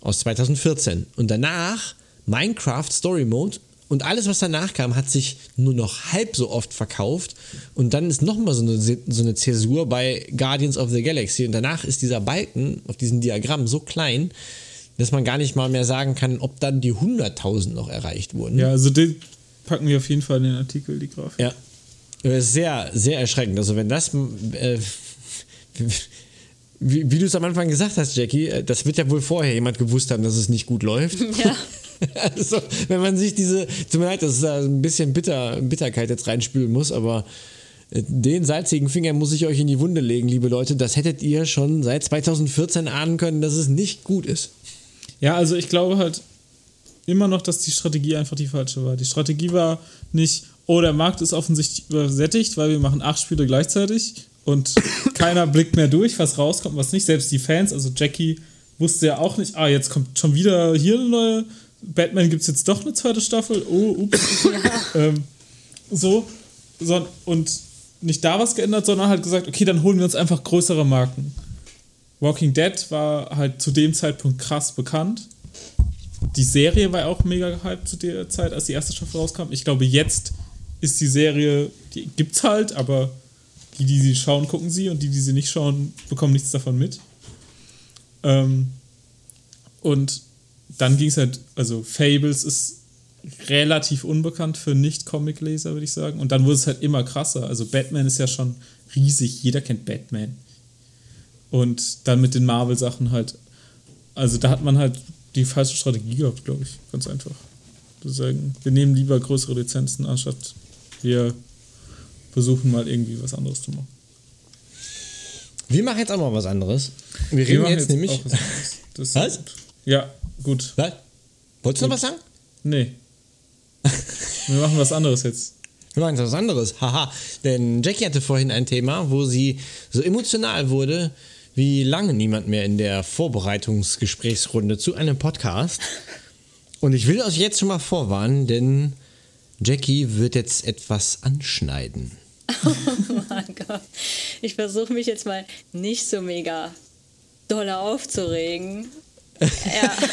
Aus 2014. Und danach Minecraft Story Mode. Und alles, was danach kam, hat sich nur noch halb so oft verkauft. Und dann ist nochmal so eine, so eine Zäsur bei Guardians of the Galaxy. Und danach ist dieser Balken auf diesem Diagramm so klein, dass man gar nicht mal mehr sagen kann, ob dann die 100.000 noch erreicht wurden. Ja, also den packen wir auf jeden Fall in den Artikel, die Grafik. Ja. Das ist sehr, sehr erschreckend. Also wenn das, äh, wie, wie du es am Anfang gesagt hast, Jackie, äh, das wird ja wohl vorher jemand gewusst haben, dass es nicht gut läuft. Ja. Also, wenn man sich diese, tut mir leid, dass es da ein bisschen Bitter, Bitterkeit jetzt reinspülen muss, aber äh, den salzigen Finger muss ich euch in die Wunde legen, liebe Leute. Das hättet ihr schon seit 2014 ahnen können, dass es nicht gut ist. Ja, also ich glaube halt immer noch, dass die Strategie einfach die falsche war. Die Strategie war nicht, oh, der Markt ist offensichtlich übersättigt, weil wir machen acht Spiele gleichzeitig und keiner blickt mehr durch, was rauskommt, was nicht. Selbst die Fans, also Jackie wusste ja auch nicht, ah, jetzt kommt schon wieder hier eine neue, Batman gibt es jetzt doch eine zweite Staffel, oh, ups. ähm, so, so, und nicht da was geändert, sondern halt gesagt, okay, dann holen wir uns einfach größere Marken. Walking Dead war halt zu dem Zeitpunkt krass bekannt. Die Serie war auch mega gehypt zu der Zeit, als die erste Staffel rauskam. Ich glaube, jetzt ist die Serie, die gibt's halt, aber die, die sie schauen, gucken sie und die, die sie nicht schauen, bekommen nichts davon mit. Ähm, und dann ging es halt, also Fables ist relativ unbekannt für Nicht-Comic-Leser, würde ich sagen. Und dann wurde es halt immer krasser. Also Batman ist ja schon riesig, jeder kennt Batman. Und dann mit den Marvel-Sachen halt, also da hat man halt die falsche Strategie gehabt, glaube ich, ganz einfach. Zu sagen, wir nehmen lieber größere Lizenzen, anstatt wir versuchen mal irgendwie was anderes zu machen. Wir machen jetzt auch mal was anderes. Wir Wir reden machen jetzt, nämlich. was Was? Ja, gut. Was? Wolltest du noch was sagen? Nee. wir machen was anderes jetzt. Wir machen was anderes. Haha. Denn Jackie hatte vorhin ein Thema, wo sie so emotional wurde, wie lange niemand mehr in der Vorbereitungsgesprächsrunde zu einem Podcast. Und ich will euch jetzt schon mal vorwarnen, denn Jackie wird jetzt etwas anschneiden. Oh mein Gott. Ich versuche mich jetzt mal nicht so mega doll aufzuregen. Ja.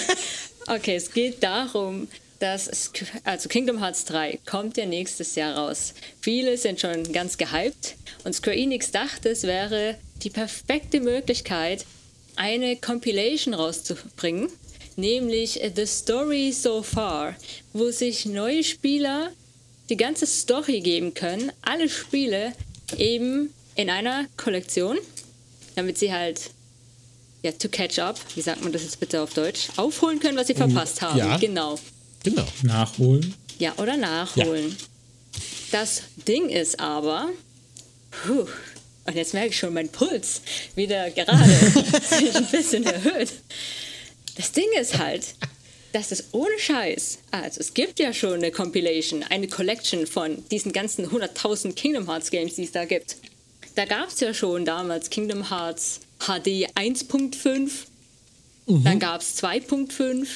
Okay, es geht darum, dass also Kingdom Hearts 3 kommt ja nächstes Jahr raus. Viele sind schon ganz gehypt und Square Enix dachte, es wäre die perfekte Möglichkeit, eine Compilation rauszubringen, nämlich The Story So Far, wo sich neue Spieler die ganze Story geben können, alle Spiele eben in einer Kollektion, damit sie halt ja, to catch up, wie sagt man das jetzt bitte auf Deutsch, aufholen können, was sie verpasst haben. ja. Genau. Genau. Nachholen. Ja, oder nachholen. Das Ding ist aber, puh, und jetzt merke ich schon, mein Puls wieder gerade sich ein bisschen erhöht. Das Ding ist halt, dass es ohne Scheiß, also es gibt ja schon eine Compilation, eine Collection von diesen ganzen 100.000 Kingdom Hearts Games, die es da gibt. Da gab es ja schon damals Kingdom Hearts HD 1.5, dann gab es 2.5,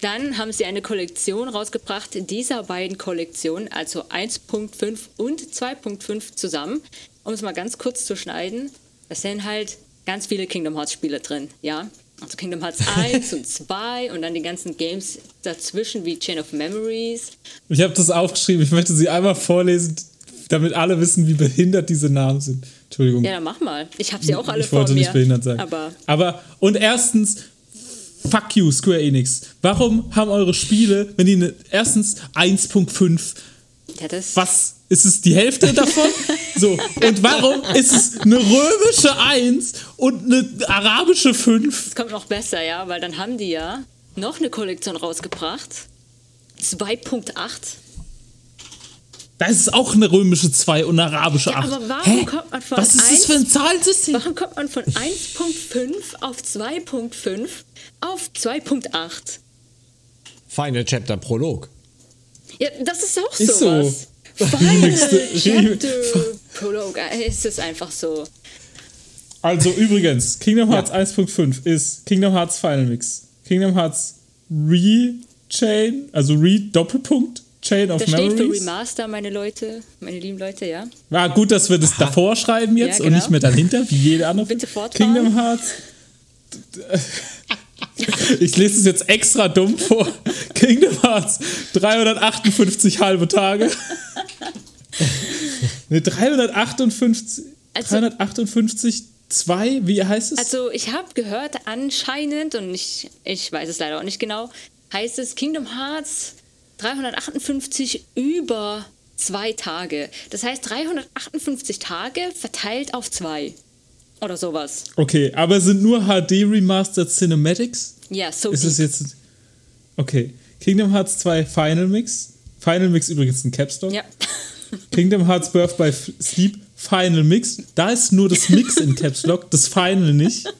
dann haben sie eine Kollektion rausgebracht dieser beiden Kollektionen, also 1.5 und 2.5 zusammen. Um es mal ganz kurz zu schneiden, da sind halt ganz viele Kingdom Hearts Spiele drin, ja. Also Kingdom Hearts 1 und 2 und dann die ganzen Games dazwischen wie Chain of Memories. Ich habe das aufgeschrieben. Ich möchte sie einmal vorlesen, damit alle wissen, wie behindert diese Namen sind. Entschuldigung. Ja, dann mach mal. Ich habe sie auch alle ich vor wollte mir. nicht behindert sein. Aber Aber, und erstens, fuck you, Square Enix. Warum haben eure Spiele, wenn die ne, erstens 1.5, ja, was ist es die Hälfte davon? so, und warum ist es eine römische 1 und eine arabische 5? Das kommt noch besser, ja, weil dann haben die ja noch eine Kollektion rausgebracht. 2.8. Da ist es auch eine römische 2 und eine arabische Ja, 8. aber warum Hä? kommt man von Was ist das 1 für ein Zahlensystem? Warum kommt man von 1.5 auf 2.5 auf 2.8? Final Chapter Prolog. Ja, das ist auch Ist so. sowas. Final Chapter Prologue. äh, Es ist einfach so. Also übrigens, Kingdom Hearts 1.5 ist Kingdom Hearts Final Mix. Kingdom Hearts Re-Chain, also Re-Doppelpunkt, Chain of Das steht für Memories. Remaster, meine Leute, meine lieben Leute, ja. War gut, dass wir das davor schreiben jetzt Ja, und genau. nicht mehr dahinter, wie jede andere. Bitte fortfahren. Kingdom Hearts. Ich lese es jetzt extra dumm vor. Kingdom Hearts 358 halbe Tage. Ne, 358, Also- 358, 2, wie heißt es? Also ich habe gehört, anscheinend, und ich, ich weiß es leider auch nicht genau, heißt es Kingdom Hearts 358 über zwei Tage. Das heißt 358 Tage verteilt auf zwei. Oder sowas. Okay, aber sind nur HD Remastered Cinematics? Ja, so Ist es deep. jetzt. Okay. Kingdom Hearts 2 Final Mix. Final Mix übrigens ein Caps Lock. Ja. Kingdom Hearts Birth by Sleep Final Mix. Da ist nur das Mix in Caps Lock, das Final nicht.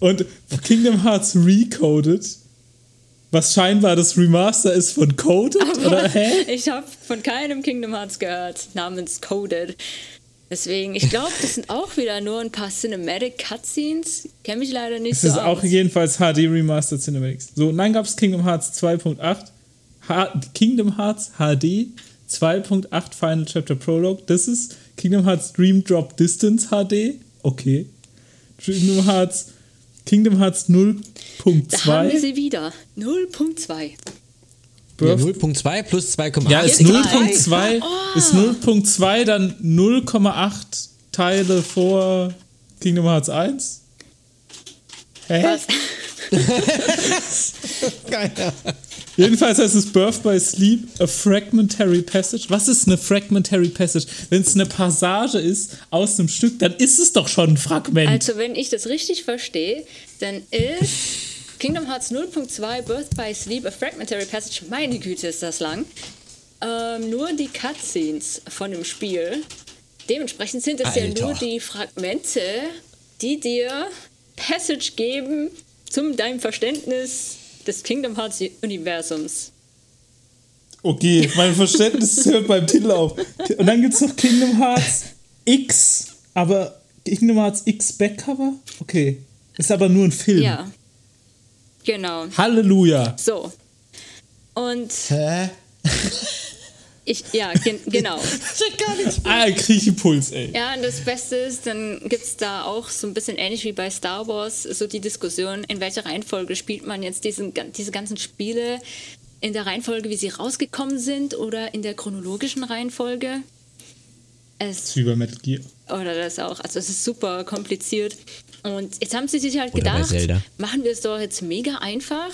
Und Kingdom Hearts Recoded, was scheinbar das Remaster ist von Coded, oder hä? Ich habe von keinem Kingdom Hearts gehört, namens Coded. Deswegen, ich glaube, das sind auch wieder nur ein paar Cinematic Cutscenes. Kenne mich leider nicht Es so ist auch aus. jedenfalls HD Remastered Cinematics. So, und dann gab es Kingdom Hearts 2.8, H- Kingdom Hearts HD 2.8 Final Chapter Prologue. Das ist Kingdom Hearts Dream Drop Distance HD. Okay. Kingdom Hearts Kingdom Hearts Da haben wir 0.2. sie wieder. 0.2. Ja, Birth- 0.2 plus 2,8. Ja, ist Jetzt 0.2, Oh. ist 0.2 dann 0,8 Teile vor Kingdom Hearts 1? Hä? Was? Jedenfalls heißt es Birth by Sleep, a fragmentary passage. Was ist eine fragmentary passage? Wenn es eine Passage ist aus einem Stück, dann ist es doch schon ein Fragment. Also, wenn ich das richtig verstehe, dann ist Kingdom Hearts 0.2 Birth by Sleep a Fragmentary Passage. Meine Güte, ist das lang. Ähm, nur die Cutscenes von dem Spiel. Dementsprechend sind es ja Alter. nur die Fragmente, die dir Passage geben zum deinem Verständnis des Kingdom Hearts Universums. okay, mein Verständnis hört beim Titel auf. Und dann gibt es noch Kingdom Hearts X, aber Kingdom Hearts X Backcover? Okay. Ist aber nur ein Film. Ja. Genau. Halleluja. So. Und Hä? ich, ja, gen genau. Ah, Kriechpuls, ey. Ja, und das Beste ist, dann gibt es da auch so ein bisschen ähnlich wie bei Star Wars so die Diskussion, in welcher Reihenfolge spielt man jetzt diesen, diese ganzen Spiele, in der Reihenfolge, wie sie rausgekommen sind oder in der chronologischen Reihenfolge. Es Wie bei Metal Gear. oder das auch. Also es ist super kompliziert. Und jetzt haben sie sich halt Oder gedacht, machen wir es doch jetzt mega einfach.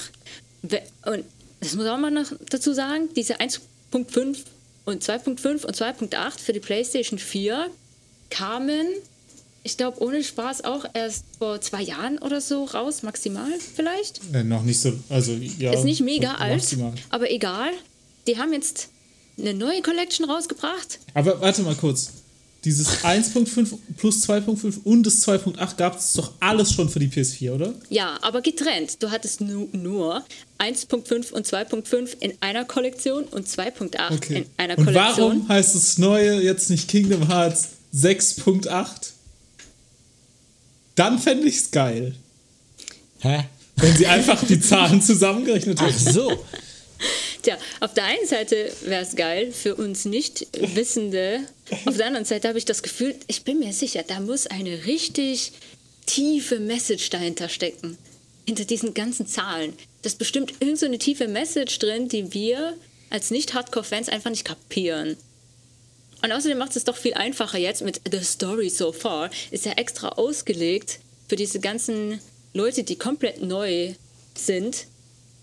Und das muss auch mal noch dazu sagen, diese 1.5 und 2.5 und 2.8 für die PlayStation 4 kamen, ich glaube, ohne Spaß auch erst vor zwei Jahren oder so raus, maximal vielleicht. Äh, noch nicht so, also ja. Ist nicht mega alt, maximal. aber egal. Die haben jetzt eine neue Collection rausgebracht. Aber warte mal kurz. Dieses 1.5 plus 2.5 und das 2.8 gab es doch alles schon für die PS4, oder? Ja, aber getrennt. Du hattest nu nur 1.5 und 2.5 in einer Kollektion und 2.8 in einer Und Kollektion. warum heißt das neue jetzt nicht Kingdom Hearts 6.8? Dann fände ich es geil, Hä? wenn sie einfach die Zahlen zusammengerechnet Ach hätten. so. Tja, auf der einen Seite wäre es geil für uns Nicht-Wissende. Auf der anderen Seite habe ich das Gefühl, ich bin mir sicher, da muss eine richtig tiefe Message dahinter stecken. Hinter diesen ganzen Zahlen. Da ist bestimmt irgend so tiefe Message drin, die wir als Nicht-Hardcore-Fans einfach nicht kapieren. Und außerdem macht es doch viel einfacher jetzt mit The Story So Far. Ist ja extra ausgelegt für diese ganzen Leute, die komplett neu sind,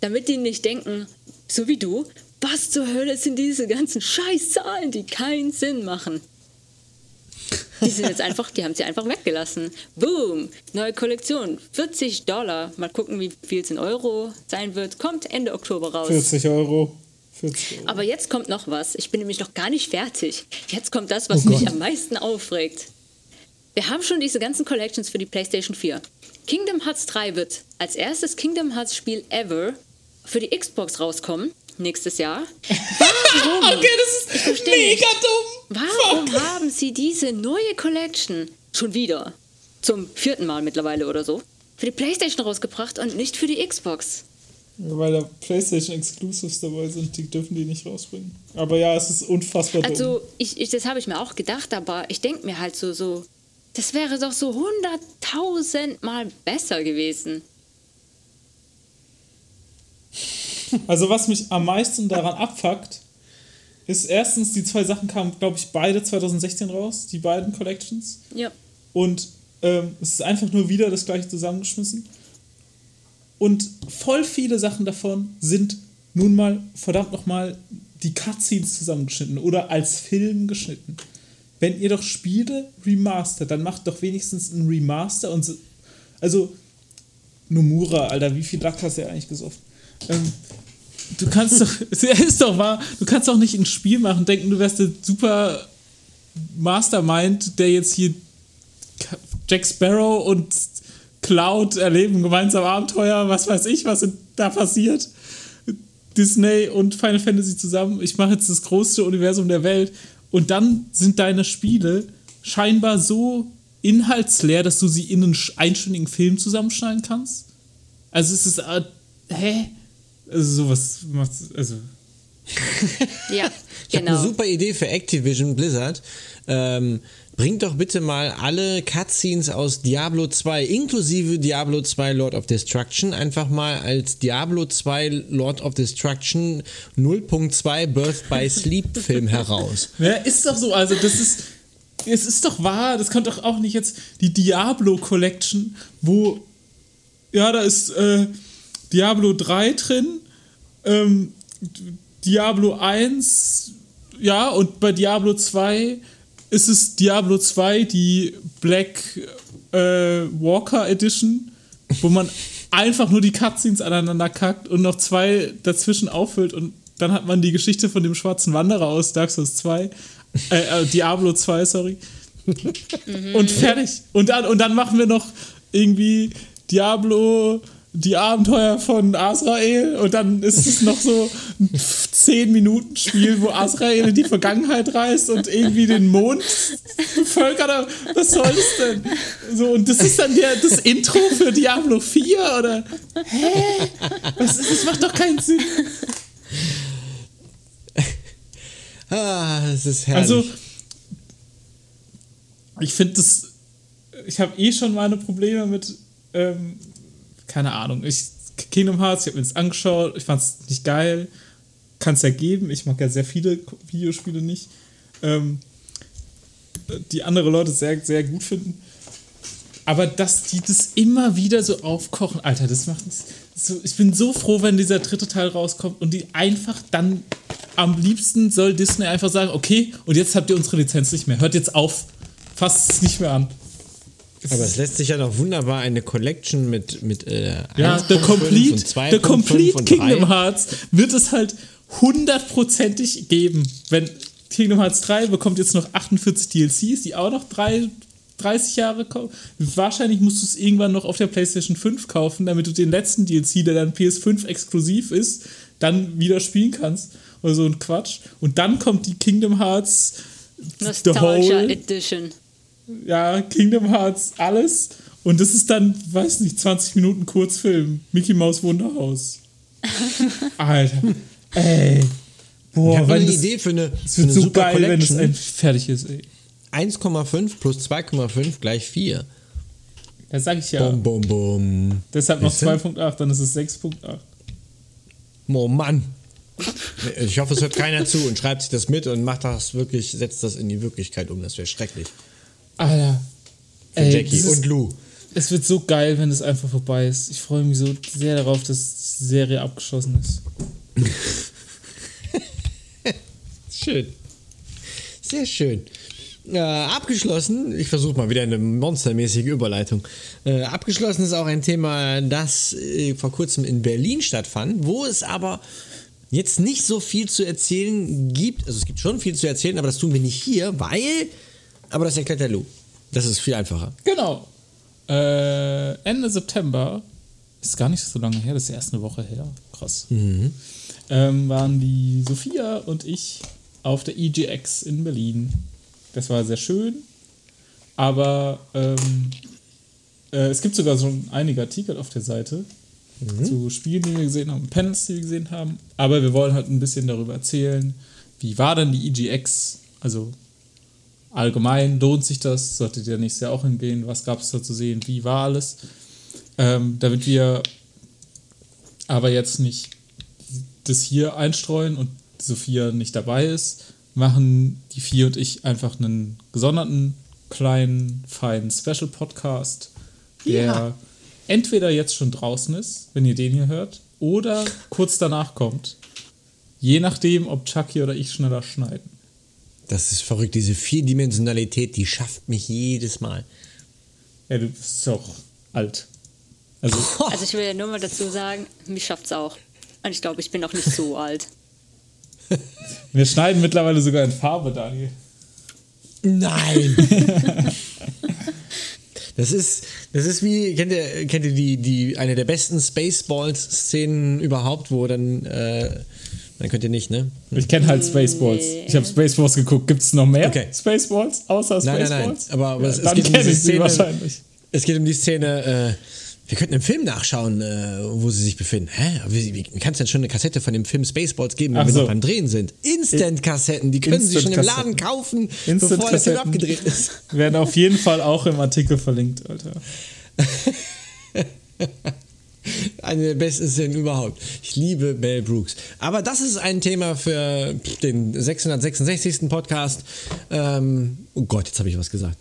damit die nicht denken, so wie du, was zur Hölle sind diese ganzen Scheißzahlen, die keinen Sinn machen. Die sind jetzt einfach, die haben sie einfach weggelassen. Boom, neue Kollektion, 40 Dollar. Mal gucken, wie viel es in Euro sein wird. Kommt Ende Oktober raus. 40 Euro. 40 Euro. Aber jetzt kommt noch was. Ich bin nämlich noch gar nicht fertig. Jetzt kommt das, was Oh mich am meisten aufregt. Wir haben schon diese ganzen Collections für die PlayStation 4. Kingdom Hearts 3 wird als erstes Kingdom Hearts Spiel ever für die Xbox rauskommen. Nächstes Jahr. Warum? Okay, das ist mega nicht. dumm. Warum haben sie diese neue Collection schon wieder zum vierten Mal mittlerweile oder so für die PlayStation rausgebracht und nicht für die Xbox? Weil da PlayStation Exclusives dabei sind, die dürfen die nicht rausbringen. Aber ja, es ist unfassbar dumm. Also, ich, ich, das habe ich mir auch gedacht, aber ich denke mir halt so, so, das wäre doch so hunderttausendmal besser gewesen. Also was mich am meisten daran abfuckt, ist erstens, die zwei Sachen kamen, glaube ich, beide 2016 raus, die beiden Collections. Ja. Und ähm, es ist einfach nur wieder das gleiche zusammengeschmissen. Und voll viele Sachen davon sind nun mal, verdammt nochmal, die Cutscenes zusammengeschnitten oder als Film geschnitten. Wenn ihr doch Spiele remastert, dann macht doch wenigstens ein Remaster und so, also Nomura, Alter, wie viel Lack hast du ja eigentlich gesoffen? Ähm, du kannst doch, ist doch wahr, du kannst doch nicht ein Spiel machen, denken, du wärst der super Mastermind, der jetzt hier Jack Sparrow und Cloud erleben gemeinsam Abenteuer, was weiß ich, was da passiert. Disney und Final Fantasy zusammen. Ich mache jetzt das größte Universum der Welt. Und dann sind deine Spiele scheinbar so inhaltsleer, dass du sie in einen einstündigen Film zusammenschneiden kannst. Also es ist, äh, hä? Also sowas macht, also Ja, Ich habe eine genau. super Idee für Activision Blizzard. Ähm, bringt doch bitte mal alle Cutscenes aus Diablo 2 inklusive Diablo 2 Lord of Destruction einfach mal als Diablo 2 Lord of Destruction 0.2 Birth by Sleep Film heraus. Ja, ist doch so. Also, das ist. Es ist doch wahr, das kommt doch auch nicht jetzt die Diablo Collection, wo. Ja, da ist äh, Diablo 3 drin, ähm, Diablo 1, ja, und bei Diablo 2 ist es Diablo 2, die Black äh, Walker Edition, wo man einfach nur die Cutscenes aneinander kackt und noch zwei dazwischen auffüllt und dann hat man die Geschichte von dem schwarzen Wanderer aus Dark Souls 2, äh, äh, Diablo 2, sorry. Und fertig. Und dann, und dann machen wir noch irgendwie Diablo, die Abenteuer von Azrael und dann ist es noch so ein 10-Minuten-Spiel, wo Azrael in die Vergangenheit reist und irgendwie den Mond völkert. Was soll das denn? So, und das ist dann der, das Intro für Diablo 4 oder? Hä? Was ist, das macht doch keinen Sinn. Ah, das ist herrlich. Also, ich finde das. Ich habe eh schon meine Probleme mit. Ähm, keine Ahnung. Ich, Kingdom Hearts, ich habe mir das angeschaut. Ich fand es nicht geil. Kann es ja geben. Ich mag ja sehr viele Videospiele nicht. Ähm, die andere Leute sehr, sehr gut finden. Aber dass die das immer wieder so aufkochen, Alter, das macht so. Ich bin so froh, wenn dieser dritte Teil rauskommt und die einfach dann am liebsten soll Disney einfach sagen, okay, und jetzt habt ihr unsere Lizenz nicht mehr. Hört jetzt auf. Fasst es nicht mehr an. Aber es lässt sich ja noch wunderbar eine Collection mit, mit äh, Ja, 1.5 The und Complete, 2.5 the complete und Kingdom 3. Hearts wird es halt hundertprozentig geben. Wenn Kingdom Hearts 3 bekommt jetzt noch 48 DLCs, die auch noch drei, 30 Jahre kommen. Wahrscheinlich musst du es irgendwann noch auf der PlayStation 5 kaufen, damit du den letzten DLC, der dann PS5 exklusiv ist, dann wieder spielen kannst. Oder so ein Quatsch. Und dann kommt die Kingdom Hearts The Nostalgia Whole Edition. Ja, Kingdom Hearts, alles. Und das ist dann, weiß nicht, 20 Minuten Kurzfilm. Mickey Maus Wunderhaus. Alter. Ey. Ich Boah, habe wenn eine das, Idee für eine, es für wird eine so super geil, wenn es Collection. fertig ist, ey. 1,5 plus 2,5 gleich 4. Das sag ich ja. Bum, bum, bum. Deshalb noch Siehst du? 2.8, dann ist es 6.8. Oh Mann. Ich hoffe, es hört keiner zu und schreibt sich das mit und macht das wirklich, setzt das in die Wirklichkeit um. Das wäre schrecklich. Alter. Für Ey, Jackie und Lou. Es wird so geil, wenn es einfach vorbei ist. Ich freue mich so sehr darauf, dass die Serie abgeschlossen ist. Schön. Sehr schön. Äh, abgeschlossen, ich versuche mal wieder eine monstermäßige Überleitung. Äh, abgeschlossen ist auch ein Thema, das äh, vor kurzem in Berlin stattfand, wo es aber jetzt nicht so viel zu erzählen gibt. Also es gibt schon viel zu erzählen, aber das tun wir nicht hier, weil. Aber das erklärt der Lou. Das ist viel einfacher. Genau. Äh, Ende September, ist gar nicht so lange her, das ist erst eine Woche her. Krass. Ähm, waren die Sophia und ich auf der EGX in Berlin. Das war sehr schön, aber ähm, äh, es gibt sogar schon einige Artikel auf der Seite zu Spielen, die wir gesehen haben, Panels, die wir gesehen haben. Aber wir wollen halt ein bisschen darüber erzählen, wie war denn die EGX? Also allgemein lohnt sich das, solltet ihr nächstes Jahr auch hingehen, was gab es da zu sehen, wie war alles. Ähm, damit wir aber jetzt nicht das hier einstreuen und Sophia nicht dabei ist, machen die vier und ich einfach einen gesonderten, kleinen, feinen Special-Podcast, der Ja. entweder jetzt schon draußen ist, wenn ihr den hier hört, oder kurz danach kommt. Je nachdem, ob Chucky oder ich schneller schneiden. Das ist verrückt, diese Vierdimensionalität, die schafft mich jedes Mal. Ja, du bist auch alt. Also, Also ich will ja nur mal dazu sagen, mich schafft's auch. Und ich glaube, ich bin auch nicht so alt. wir schneiden mittlerweile sogar in Farbe, Daniel. Nein! Das ist, das ist wie, kennt ihr, kennt ihr die, die, eine der besten Spaceballs-Szenen überhaupt, wo dann, äh, dann könnt ihr nicht, ne? Ich kenne halt Spaceballs. Ich habe Spaceballs geguckt. Gibt es noch mehr Okay. Spaceballs außer Nein, Spaceballs? nein, nein. Aber, aber ja, es, es geht um diese ich sie Szene. wahrscheinlich. Es geht um die Szene, äh, wir könnten im Film nachschauen, äh, wo sie sich befinden. Hä? Wie, wie kann es denn schon eine Kassette von dem Film Spaceballs geben, wenn Ach wir so. noch beim Drehen sind? Instant-Kassetten, die können Sie schon im Laden kaufen, bevor der Film abgedreht ist. Werden auf jeden Fall auch im Artikel verlinkt, Alter. Eine der besten Szenen überhaupt. Ich liebe Mel Brooks. Aber das ist ein Thema für den 666. Podcast. Ähm, oh Gott, jetzt habe ich was gesagt.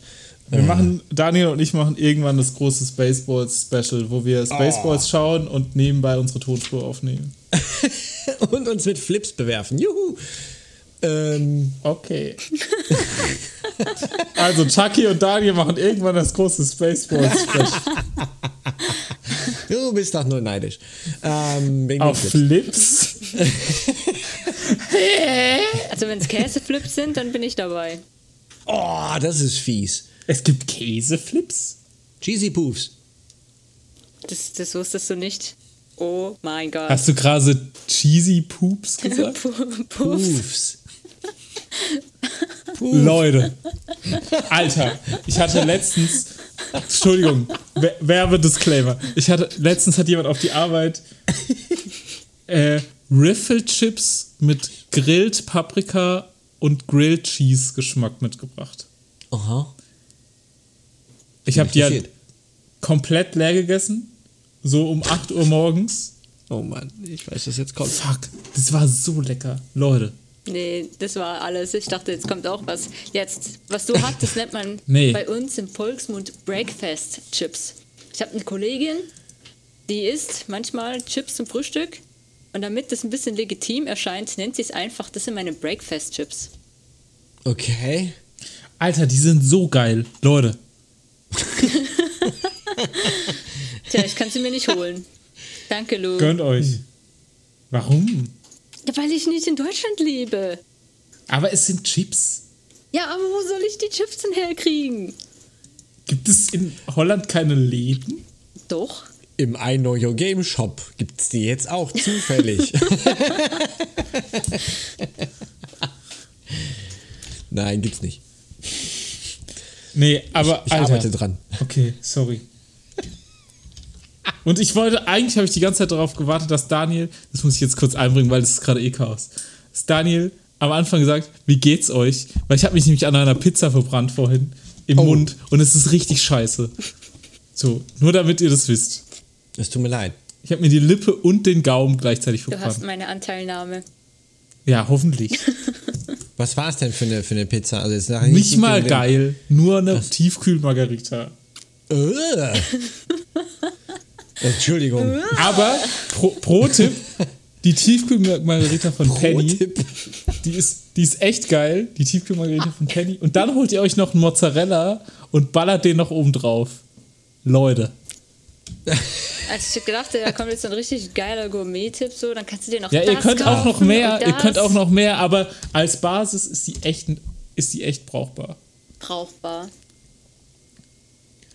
Wir machen, Daniel und ich machen irgendwann das große Spaceballs-Special, wo wir Spaceballs schauen und nebenbei unsere Tonspur aufnehmen. Und uns mit Flips bewerfen. Juhu! Ähm, Okay. also Chucky und Daniel machen irgendwann das große Spaceballs-Special. du bist doch nur neidisch. Ähm, Auf Flips. Also wenn es Käseflips sind, dann bin ich dabei. Oh, das ist fies. Es gibt Käseflips? Cheesy Poofs. Das, das wusstest du nicht. Oh mein Gott. Hast du gerade Cheesy Poops gesagt? Puh, puh. Leute. Alter, ich hatte letztens. Entschuldigung, Wer- Werbedisclaimer. Ich hatte letztens hat jemand auf die Arbeit äh, Riffle-Chips mit Grilled Paprika und Grilled Cheese Geschmack mitgebracht. Aha. Ich habe die halt komplett leer gegessen, so um 8 Uhr morgens. Oh Mann, ich weiß, was jetzt kommt. Fuck, das war so lecker. Leute, Nee, das war alles. Ich dachte, jetzt kommt auch was. Jetzt, was du hattest, nennt man Nee. bei uns im Volksmund Breakfast-Chips. Ich habe eine Kollegin, die isst manchmal Chips zum Frühstück. Und damit das ein bisschen legitim erscheint, nennt sie es einfach, das sind meine Breakfast-Chips. Okay. Alter, die sind so geil. Leute, Tja, ich kann sie mir nicht holen. Danke, Lou. gönnt euch. Warum? Ja, weil ich nicht in Deutschland lebe. Aber es sind Chips. Ja, aber wo soll ich die Chips denn herkriegen? Gibt es in Holland keine Läden? Doch. Im I Know Your Game Shop gibt es die jetzt auch zufällig. Nein, gibt's nicht. Nee, aber Ich Alter. arbeite dran. Okay, sorry. Und ich wollte, eigentlich habe ich die ganze Zeit darauf gewartet, dass Daniel, das muss ich jetzt kurz einbringen, weil das ist gerade eh Chaos, dass Daniel am Anfang gesagt, wie geht's euch? Weil ich habe mich nämlich an einer Pizza verbrannt vorhin im Oh. Mund und es ist richtig scheiße. So, nur damit ihr das wisst. Es tut mir leid. Ich habe mir die Lippe und den Gaumen gleichzeitig Du hast verbrannt. meine Anteilnahme. Ja, hoffentlich. Was war es denn für eine, für eine Pizza? Also jetzt nachher Nicht mal geil, nur eine Tiefkühl-Margarita. Entschuldigung. Aber pro, pro Tipp, die Tiefkühl-Margarita von Penny, Pro-Tipp. die ist, die ist echt geil, die Tiefkühl-Margarita von Penny. Und dann holt ihr euch noch einen Mozzarella und ballert den noch oben drauf. Leute. Als ich gedacht, da kommt jetzt ein richtig geiler Gourmet-Tipp, so, dann kannst du dir noch Ja, das ihr könnt auch noch mehr, ihr könnt auch noch mehr, aber als Basis ist die echt, ist die echt brauchbar. brauchbar.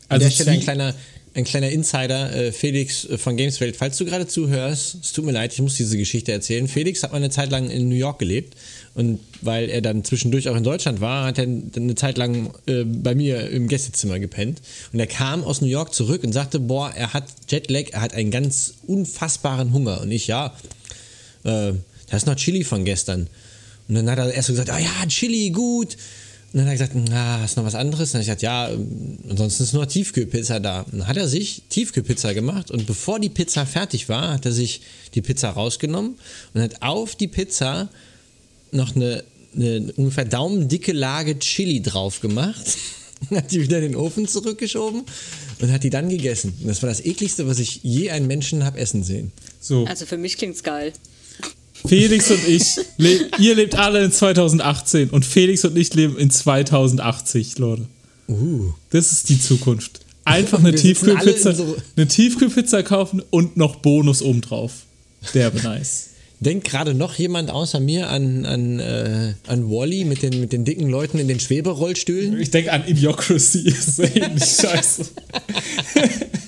An der Also Stelle ein kleiner, ein kleiner Insider, äh, Felix äh, von Gameswelt. Falls du gerade zuhörst, es tut mir leid, ich muss diese Geschichte erzählen. Felix hat mal eine Zeit lang in New York gelebt und weil er dann zwischendurch auch in Deutschland war, hat er eine Zeit lang äh, bei mir im Gästezimmer gepennt. Und er kam aus New York zurück und sagte, boah, er hat Jetlag, er hat einen ganz unfassbaren Hunger. Und ich, ja, äh, da ist noch Chili von gestern. Und dann hat er erst so gesagt, ah ja, Chili, gut. Und dann hat er gesagt, na, ist noch was anderes? Und dann habe ich gesagt, ja, ähm, ansonsten ist nur Tiefkühlpizza da. Und dann hat er sich Tiefkühlpizza gemacht und bevor die Pizza fertig war, hat er sich die Pizza rausgenommen und hat auf die Pizza noch eine, eine ungefähr daumendicke Lage Chili drauf gemacht. hat die wieder in den Ofen zurückgeschoben und hat die dann gegessen. Und das war das ekligste, was ich je einen Menschen habe essen sehen. So, Also für mich klingt's geil. Felix und ich, le ihr lebt alle in 2018 und Felix und ich leben in 2080, Leute. Uh. Das ist die Zukunft. Einfach eine Tiefkühlpizza, so- eine Tiefkühlpizza kaufen und noch Bonus obendrauf. Der wäre nice. Denkt gerade noch jemand außer mir an, an, äh, an Wally mit den, mit den dicken Leuten in den Schweberollstühlen? Ich denke an Idiocracy, scheiße.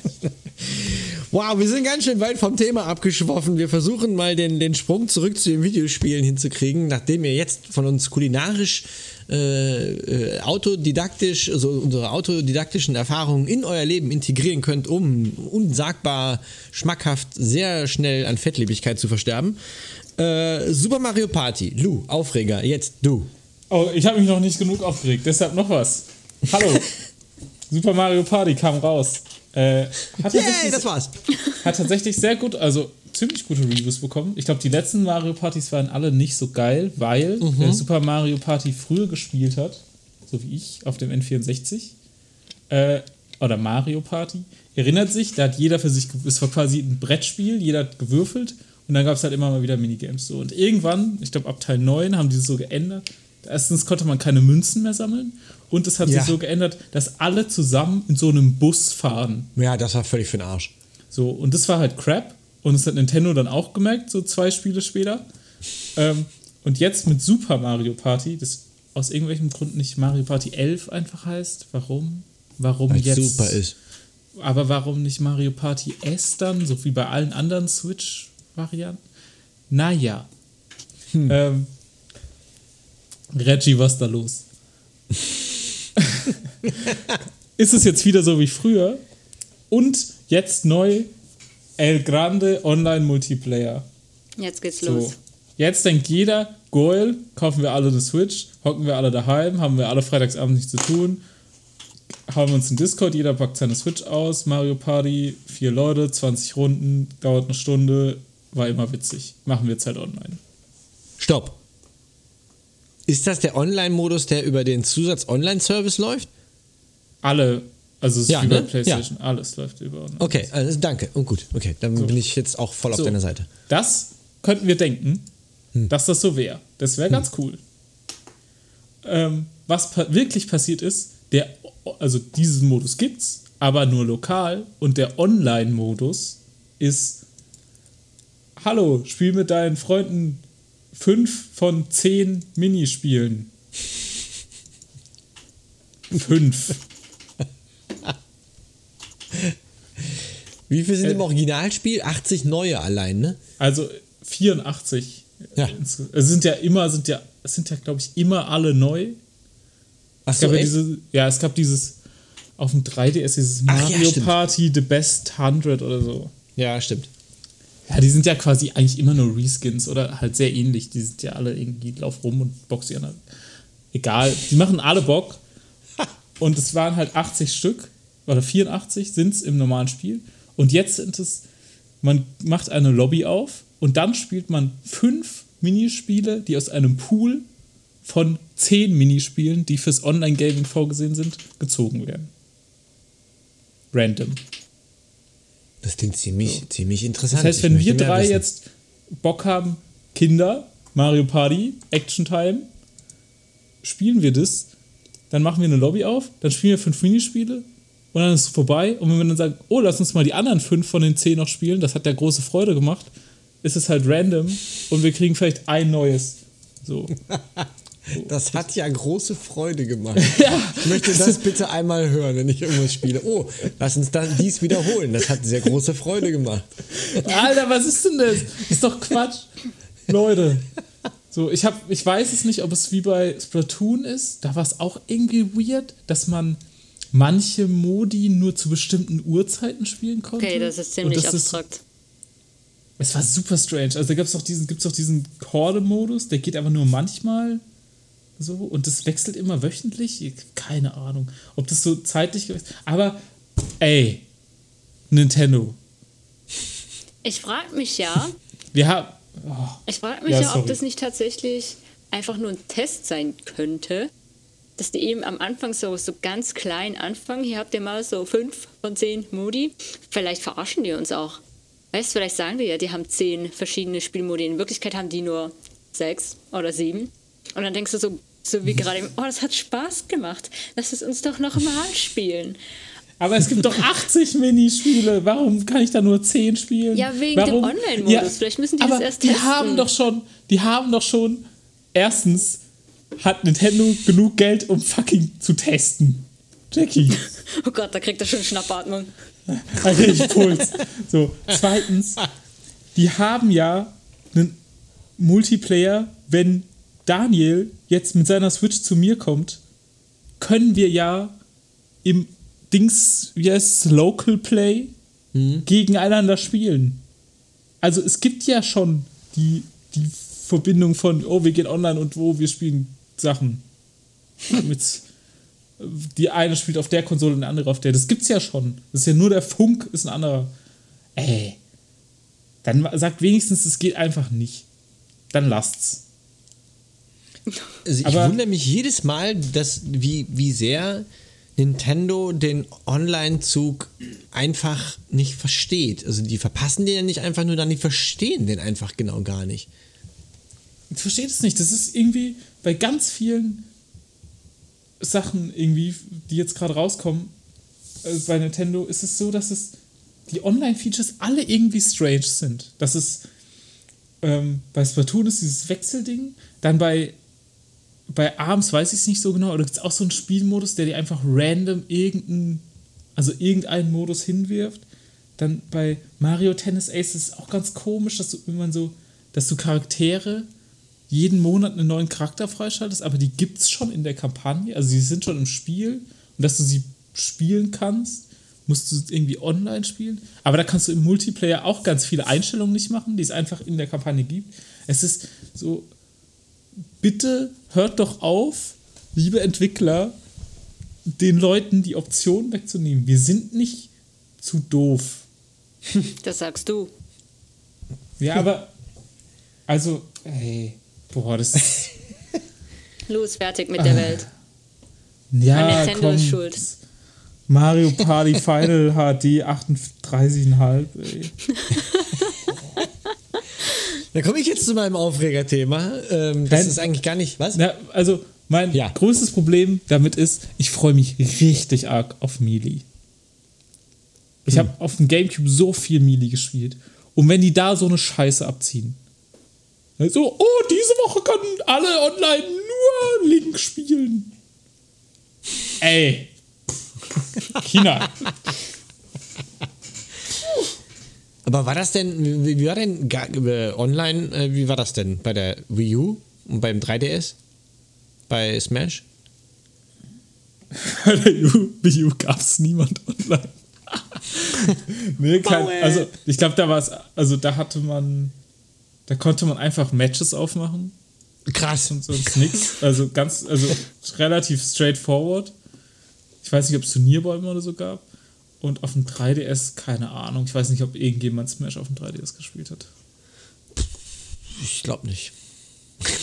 Wow, wir sind ganz schön weit vom Thema abgeschwoffen. Wir versuchen mal den, den Sprung zurück zu den Videospielen hinzukriegen, nachdem ihr jetzt von uns kulinarisch, äh, äh, autodidaktisch, also unsere autodidaktischen Erfahrungen in euer Leben integrieren könnt, um unsagbar schmackhaft sehr schnell an Fettlebigkeit zu versterben. Äh, Super Mario Party, Lou, Aufreger, jetzt du. Oh, ich habe mich noch nicht genug aufgeregt, deshalb noch was. Hallo. Super Mario Party kam raus. Äh, hat, Yay, tatsächlich, das war's. hat tatsächlich sehr gut, also ziemlich gute Reviews bekommen. Ich glaube, die letzten Mario Partys waren alle nicht so geil, weil wer Super Mario Party früher gespielt hat, so wie ich auf dem N64, äh, oder Mario Party, erinnert sich, da hat jeder für sich, es war quasi ein Brettspiel, jeder hat gewürfelt und dann gab es halt immer mal wieder Minigames so. Und irgendwann, ich glaube ab Teil 9, haben die es so geändert. Erstens konnte man keine Münzen mehr sammeln und es hat Ja. sich so geändert, dass alle zusammen in so einem Bus fahren. Ja, das war völlig für den Arsch. So, und das war halt Crap. Und das hat Nintendo dann auch gemerkt, so zwei Spiele später. Ähm, und jetzt mit Super Mario Party, das aus irgendwelchem Grund nicht Mario Party 11 einfach heißt. Warum? Warum Weil es jetzt? super ist. Aber warum nicht Mario Party S dann, so wie bei allen anderen Switch-Varianten? Naja. Ähm, Reggie, was da los? ist es jetzt wieder so wie früher? Und jetzt neu El Grande Online Multiplayer. Jetzt geht's So. los. Jetzt denkt jeder, Goal, kaufen wir alle eine Switch, hocken wir alle daheim, haben wir alle Freitagsabend nichts zu tun, haben uns in Discord, jeder packt seine Switch aus, Mario Party, vier Leute, 20 Runden, dauert eine Stunde, war immer witzig. Machen wir jetzt halt online. Stopp. Ist das der Online-Modus, der über den Zusatz-Online-Service läuft? Alle, also es ist Ja, wie bei ne? PlayStation, alles läuft über. online. Okay, also danke. Oh, gut, okay. Dann bin ich jetzt auch voll auf So. deiner Seite. Das könnten wir denken, Hm. dass das so wäre. Das wäre ganz cool. Ähm, was pa wirklich passiert ist, der, also diesen Modus gibt's, aber nur lokal und der Online-Modus ist Hallo, spiel mit deinen Freunden fünf von zehn Minispielen. Fünf. Wie viel sind Äh, im Originalspiel? 80 neue allein, ne? Also 84. Ja. Es sind ja immer, sind ja, es sind ja, glaube ich, immer alle neu. Es Achso, gab ja, diese, ja, es gab dieses auf dem 3DS, dieses Ach ja, Mario stimmt. Party The Best 100 oder so. Ja, stimmt. Ja, die sind ja quasi eigentlich immer nur Reskins oder halt sehr ähnlich. Die sind ja alle irgendwie, lauf rum und box die anderen. Egal, die machen alle Bock. Und es waren halt 80 Stück oder 84 sind es im normalen Spiel. Und jetzt sind es, man macht eine Lobby auf und dann spielt man fünf Minispiele, die aus einem Pool von zehn Minispielen, die fürs Online-Gaming vorgesehen sind, gezogen werden. Random. Das klingt ziemlich, ziemlich interessant. Das heißt, wenn wir drei jetzt Bock haben, Kinder, Mario Party, Action Time, spielen wir das, dann machen wir eine Lobby auf, dann spielen wir fünf Minispiele und dann ist es vorbei. Und wenn wir dann sagen, oh, lass uns mal die anderen fünf von den zehn noch spielen, das hat ja große Freude gemacht, ist es halt random und wir kriegen vielleicht ein neues. So. Das hat ja große Freude gemacht. Ich möchte das bitte einmal hören, wenn ich irgendwas spiele. Oh, lass uns dann dies wiederholen. Das hat sehr große Freude gemacht. Alter, was ist denn das? Ist doch Quatsch. Leute. So, ich, hab, ich weiß es nicht, ob es wie bei Splatoon ist. Da war es auch irgendwie weird, dass man manche Modi nur zu bestimmten Uhrzeiten spielen konnte. Okay, das ist ziemlich das ist- abstrakt. Es war super strange. Also da gibt es auch diesen, gibt's auch diesen Horde-Modus, der geht aber nur manchmal so und das wechselt immer wöchentlich. Ich- Keine Ahnung, ob das so zeitlich ist. Aber ey, Nintendo. Ich frage mich ja, Wir haben. Oh, ich frage mich Ja, ja, ob das nicht tatsächlich einfach nur ein Test sein könnte, dass die eben am Anfang so, so ganz klein anfangen. Hier habt ihr mal so fünf von zehn Modi. Vielleicht verarschen die uns auch. Weißt du, vielleicht sagen die ja, die haben zehn verschiedene Spielmodi. In Wirklichkeit haben die nur sechs oder sieben. Und dann denkst du so, so wie gerade, oh, das hat Spaß gemacht. Lass es uns doch noch mal spielen. Aber es gibt doch 80 Minispiele. Warum kann ich da nur 10 spielen? Ja, wegen dem Warum? Online-Modus. Vielleicht müssen die das erst die testen. haben doch schon, die haben doch schon, erstens hat Nintendo genug Geld, um fucking zu testen. Jackie, Oh Gott, da kriegt er schon Schnappatmung. krieg ich Puls. So, zweitens, die haben ja einen Multiplayer, wenn Daniel jetzt mit seiner Switch zu mir kommt, können wir ja im Dings, wie heißt es, Local Play gegeneinander spielen. Also es gibt ja schon die, die Verbindung von, oh, wir gehen online und wo wir spielen Sachen. Mit, die eine spielt auf der Konsole und die andere auf der. Das gibt's ja schon. Das ist ja nur der Funk, ist ein anderer. Ey. Dann sagt wenigstens, es geht einfach nicht. Dann lasst's. Also ich wundere mich jedes Mal, dass, wie, wie sehr Nintendo den Online-Zug einfach nicht versteht. Also die verpassen den ja nicht einfach nur dann, die verstehen den einfach genau gar nicht. Ich verstehe das nicht. Das ist irgendwie bei ganz vielen Sachen irgendwie, die jetzt gerade rauskommen, äh, bei Nintendo ist es so, dass es die Online-Features alle irgendwie strange sind. Das ist ähm, bei Splatoon ist dieses Wechselding, dann bei bei ARMS weiß ich es nicht so genau, oder gibt es auch so einen Spielmodus, der dir einfach random irgendeinen, also irgendeinen Modus hinwirft. Dann bei Mario Tennis Ace ist es auch ganz komisch, dass du immer so, dass du Charaktere jeden Monat einen neuen Charakter freischaltest, aber die gibt es schon in der Kampagne, also sie sind schon im Spiel und dass du sie spielen kannst, musst du irgendwie online spielen. Aber da kannst du im Multiplayer auch ganz viele Einstellungen nicht machen, die es einfach in der Kampagne gibt. Es ist so, bitte hört doch auf, liebe Entwickler, den Leuten die Option wegzunehmen. Wir sind nicht zu doof. Das sagst du. Ja, aber, also, ey, boah, das ist. Los, fertig mit der Welt. Ja, Nintendo komm. ist schuld. Mario Party Final HD 38,5. ey. Da komme ich jetzt zu meinem Aufregerthema. Ähm, das Nein. ist eigentlich gar nicht. Was? Na, also, mein Ja. größtes Problem damit ist, ich freue mich richtig arg auf Melee. Ich habe auf dem Gamecube so viel Melee gespielt. Und wenn die da so eine Scheiße abziehen. So, oh, diese Woche können alle online nur Link spielen. Ey. China. Aber war das denn, wie war denn äh, online, äh, wie war das denn bei der Wii U und beim 3DS? Bei Smash? Bei der Wii U gab es niemand online. nee, kein, also ich glaube, da war es, also da hatte man, da konnte man einfach Matches aufmachen Krass. und sonst nichts. Also ganz, also relativ straightforward. Ich weiß nicht, ob es Turnierbäume oder so gab. Und auf dem 3DS, keine Ahnung. Ich weiß nicht, ob irgendjemand Smash auf dem 3DS gespielt hat. Ich glaube nicht.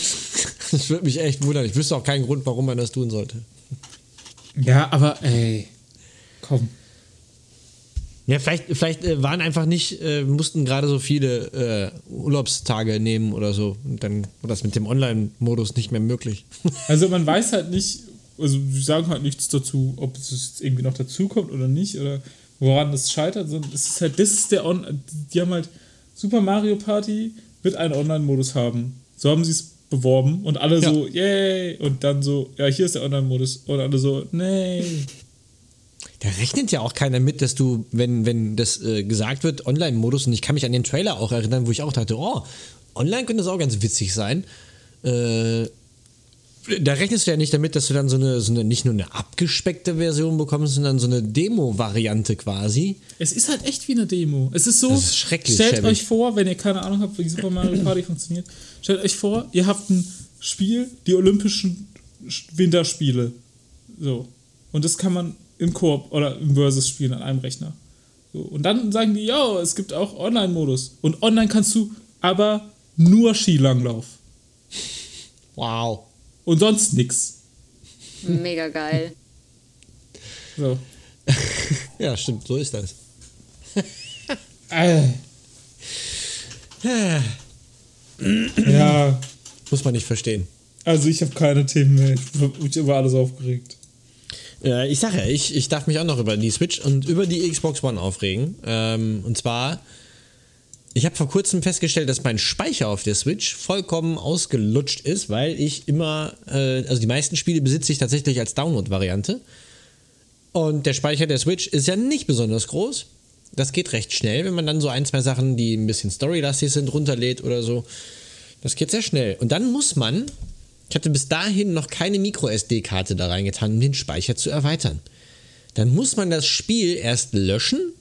Das würde mich echt wundern. Ich wüsste auch keinen Grund, warum man das tun sollte. Ja, aber ey, komm. Ja, vielleicht, vielleicht äh, waren einfach nicht, äh, mussten gerade so viele äh, Urlaubstage nehmen oder so. Und dann war das mit dem Online-Modus nicht mehr möglich. Also man weiß halt nicht, also sie sagen halt nichts dazu, ob es jetzt irgendwie noch dazukommt oder nicht oder woran das scheitert, sondern es ist halt, das ist der On die haben halt Super Mario Party wird einen Online-Modus haben. So haben sie es beworben und alle Ja. so, yay! Und dann so, ja, hier ist der Online-Modus. Und alle so, nee. Da rechnet ja auch keiner mit, dass du, wenn, wenn das äh, gesagt wird, Online-Modus, und ich kann mich an den Trailer auch erinnern, wo ich auch dachte, oh, online könnte das auch ganz witzig sein. Äh, da rechnest du ja nicht damit, dass du dann so eine, so eine, nicht nur eine abgespeckte Version bekommst, sondern so eine Demo-Variante quasi. Es ist halt echt wie eine Demo. Es ist so, Das ist schrecklich stellt schäbig. euch vor, wenn ihr keine Ahnung habt, wie Super Mario Party funktioniert, stellt euch vor, ihr habt ein Spiel, die Olympischen Sch- Winterspiele. So. Und das kann man im Koop oder im Versus spielen an einem Rechner. So. Und dann sagen die, ja, es gibt auch Online-Modus. Und online kannst du aber nur Skilanglauf. Wow. Und sonst nix. Mega geil. So. Ja, stimmt, so ist das. Äh. Ja, Muss man nicht verstehen. also ich habe keine Themen mehr. Ich bin über alles aufgeregt. Äh, ich sage ja, ich, ich darf mich auch noch über die Switch und über die Xbox One aufregen. Ähm, und zwar, ich habe vor kurzem festgestellt, dass mein Speicher auf der Switch vollkommen ausgelutscht ist, weil ich immer, äh, also die meisten Spiele besitze ich tatsächlich als Download-Variante. Und der Speicher der Switch ist ja nicht besonders groß. Das geht recht schnell, wenn man dann so ein, zwei Sachen, die ein bisschen storylastig sind, runterlädt oder so. Das geht sehr schnell. Und dann muss man, ich hatte bis dahin noch keine Micro-SD-Karte da reingetan, um den Speicher zu erweitern. Dann muss man das Spiel erst löschen,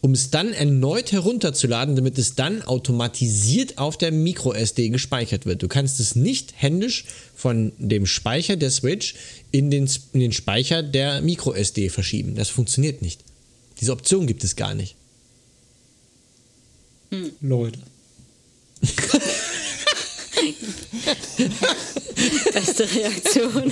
um es dann erneut herunterzuladen, damit es dann automatisiert auf der Micro-SD gespeichert wird. Du kannst es nicht händisch von dem Speicher der Switch in den, in den Speicher der Micro-SD verschieben. Das funktioniert nicht. Diese Option gibt es gar nicht. Leute. Beste Reaktion.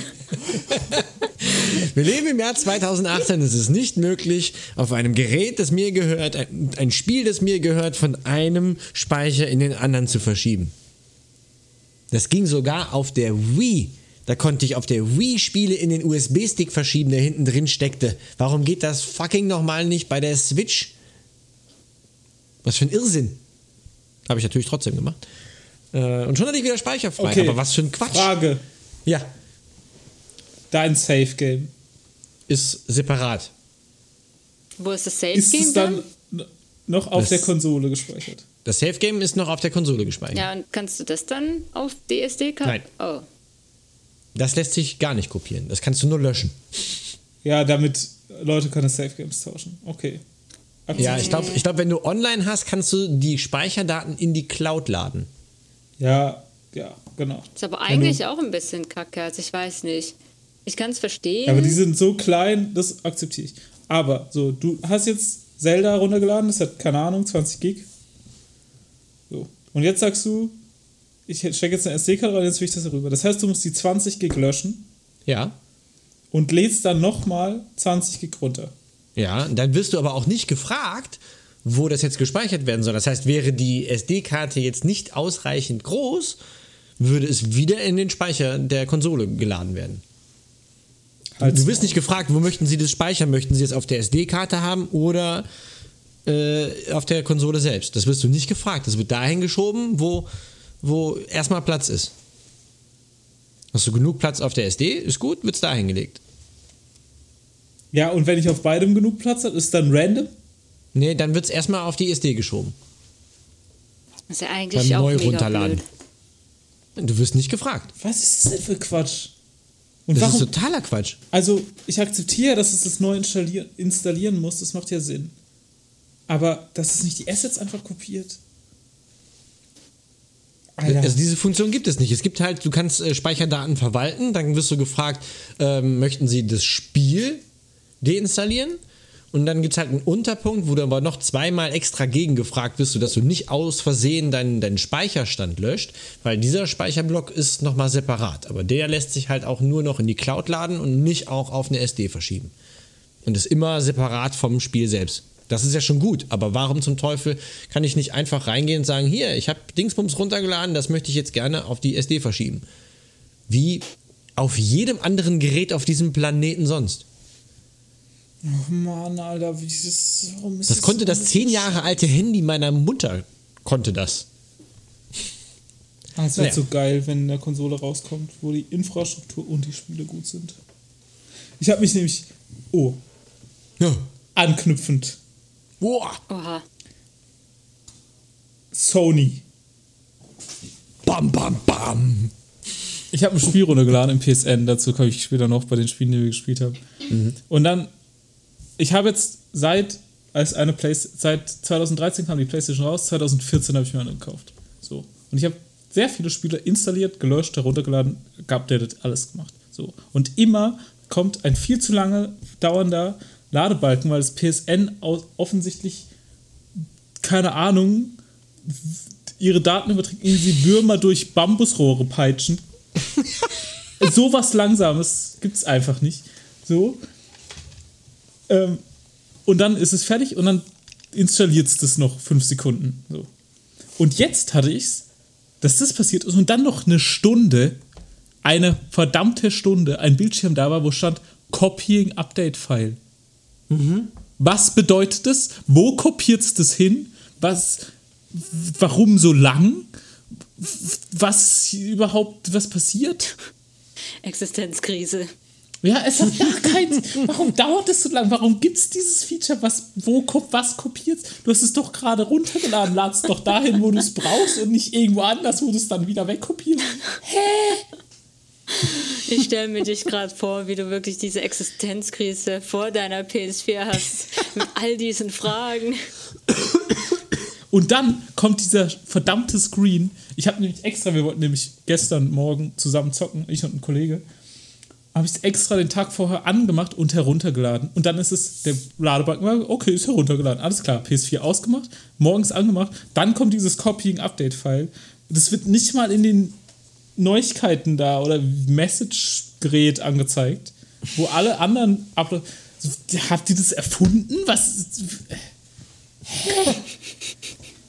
Wir leben im Jahr 2018. Es ist nicht möglich, auf einem Gerät, das mir gehört, ein, ein Spiel, das mir gehört, von einem Speicher in den anderen zu verschieben. Das ging sogar auf der Wii. Da konnte ich auf der Wii Spiele in den USB-Stick verschieben, der hinten drin steckte. Warum geht das fucking nochmal nicht bei der Switch? Was für ein Irrsinn. Habe ich natürlich trotzdem gemacht. Äh, und schon hatte ich wieder Speicher frei. Okay. Aber was für ein Quatsch. Frage. Ja, Dein Safe Game. ist separat. Wo ist das Safe Ist Game es dann dann? noch auf Das- der Konsole gespeichert? Das Safe Game ist noch auf der Konsole gespeichert. Ja, und kannst du das dann auf DSD-Karte? Nein. Oh. Das lässt sich gar nicht kopieren. Das kannst du nur löschen. Ja, damit Leute keine Safe Games tauschen. Okay. Ja, ich glaube, ich glaub, wenn du online hast, kannst du die Speicherdaten in die Cloud laden. Ja, ja, genau. Ist aber Wenn du- eigentlich auch ein bisschen kacke, also ich weiß nicht. Ich kann es verstehen. Aber die sind so klein, das akzeptiere ich. Aber so, du hast jetzt Zelda runtergeladen, das hat, keine Ahnung, 20 Gig. So. Und jetzt sagst du, ich stecke jetzt eine SD-Karte rein, jetzt will ich das rüber. Das heißt, du musst die 20 Gig löschen Ja. und lädst dann nochmal 20 Gig runter. Ja, dann wirst du aber auch nicht gefragt, wo das jetzt gespeichert werden soll. Das heißt, wäre die SD-Karte jetzt nicht ausreichend groß, würde es wieder in den Speicher der Konsole geladen werden. Halt's du wirst nicht gefragt, wo möchten Sie das speichern? Möchten Sie es auf der SD-Karte haben oder äh, auf der Konsole selbst? Das wirst du nicht gefragt. Das wird dahin geschoben, wo, wo erstmal Platz ist. Hast du genug Platz auf der SD? Ist gut, wird es dahin gelegt. Ja, und wenn ich auf beidem genug Platz habe, ist dann random? Nee, dann wird es erstmal auf die SD geschoben. Das ist ja eigentlich Beim auch neu mega runterladen. blöd. Du wirst nicht gefragt. Was ist das denn für Quatsch? Und Das warum? ist totaler Quatsch. Also, ich akzeptiere, dass es das neu installieren, installieren muss, das macht ja Sinn. Aber dass es nicht die Assets einfach kopiert. Alter. Also diese Funktion gibt es nicht. Es gibt halt, du kannst äh, Speicherdaten verwalten, dann wirst du gefragt, ähm, möchten sie das Spiel deinstallieren? Und dann gibt es halt einen Unterpunkt, wo du aber noch zweimal extra gegengefragt wirst, sodass du nicht aus Versehen deinen, deinen Speicherstand löscht, weil dieser Speicherblock ist nochmal separat. Aber der lässt sich halt auch nur noch in die Cloud laden und nicht auch auf eine SD verschieben. Und ist immer separat vom Spiel selbst. Das ist ja schon gut, aber warum zum Teufel kann ich nicht einfach reingehen und sagen, hier, ich habe Dingsbums runtergeladen, das möchte ich jetzt gerne auf die SD verschieben. Wie auf jedem anderen Gerät auf diesem Planeten sonst. Oh Mann, Alter, wie ist das, warum ist Das konnte so das zehn Jahre alte Handy meiner Mutter, konnte das. Ah, es wäre Naja. so geil, wenn eine Konsole rauskommt, wo die Infrastruktur und die Spiele gut sind. Ich habe mich nämlich, oh, Ja. anknüpfend, Boah. Oha. Sony. Bam, bam, bam. Ich habe ein Spiel runtergeladen im PSN, dazu komme ich später noch bei den Spielen, die wir gespielt haben. Und dann, ich habe jetzt seit, als eine Play seit 2013 kam die PlayStation raus, 2014 habe ich mir eine gekauft. So. Und ich habe sehr viele Spiele installiert, gelöscht, heruntergeladen, geupdatet, alles gemacht. So. Und immer kommt ein viel zu lange dauernder Ladebalken, weil das PSN offensichtlich, keine Ahnung, ihre Daten überträgt, indem sie Würmer durch Bambusrohre peitschen. Sowas Langsames gibt es einfach nicht. So. Ähm, und dann ist es fertig und dann installiert es das noch fünf Sekunden. So. Und jetzt hatte ich es, dass das passiert ist und dann noch eine Stunde, eine verdammte Stunde, ein Bildschirm da war, wo stand Copying Update File. Was bedeutet das? Wo kopiert es das hin? Was, warum so lang? Was überhaupt, was passiert? Existenzkrise. Ja, es hat gar keinen. Warum dauert es so lang? Warum gibt es dieses Feature? Was, wo ko- was kopiert? Du hast es doch gerade runtergeladen. Ladst doch dahin, wo du es brauchst und nicht irgendwo anders, wo du es dann wieder wegkopierst. Ich stelle mir dich gerade vor, wie du wirklich diese Existenzkrise vor deiner PS4 hast. Mit all diesen Fragen. Und dann kommt dieser verdammte Screen. Ich habe nämlich extra, wir wollten nämlich gestern Morgen zusammen zocken, ich und ein Kollege. Habe ich es extra den Tag vorher angemacht und heruntergeladen. Und dann ist es, der Ladebalken war, okay, ist heruntergeladen. Alles klar, PS4 ausgemacht, morgens angemacht. Dann kommt dieses Copying-Update-File. Das wird nicht mal in den Neuigkeiten da oder Message-Gerät angezeigt, wo alle anderen Upload. Habt ihr das erfunden? Was?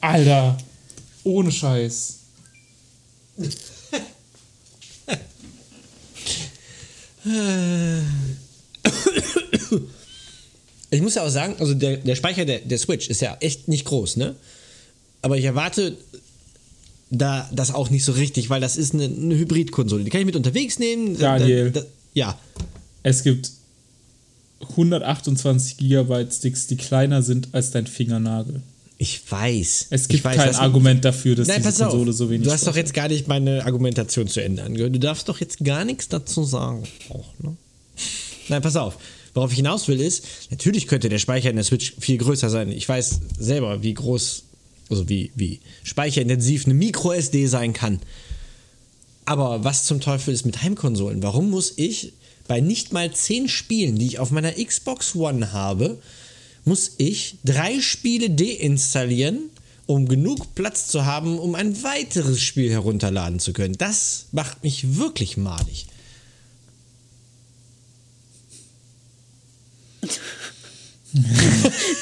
Alter, ohne Scheiß. Ich muss ja auch sagen, also der, der Speicher der, der Switch ist ja echt nicht groß, ne? Aber ich erwarte da das auch nicht so richtig, weil das ist eine, eine Hybridkonsole. Die kann ich mit unterwegs nehmen. Daniel. Da, da, ja. Es gibt 128 Gigabyte Sticks, die kleiner sind als dein Fingernagel. Ich weiß. Es gibt weiß, kein Argument dafür, dass Nein, diese pass auf. Konsole so wenig Du hast doch jetzt gar nicht meine Argumentation zu Ende angehört. Du darfst doch jetzt gar nichts dazu sagen. Auch, ne? Nein, pass auf. Worauf ich hinaus will ist, natürlich könnte der Speicher in der Switch viel größer sein. Ich weiß selber, wie groß, also wie, wie speicherintensiv eine Micro-SD sein kann. Aber was zum Teufel ist mit Heimkonsolen? Warum muss ich bei nicht mal zehn Spielen, die ich auf meiner Xbox One habe, muss ich drei Spiele deinstallieren um genug Platz zu haben, um ein weiteres Spiel herunterladen zu können. Das macht mich wirklich malig.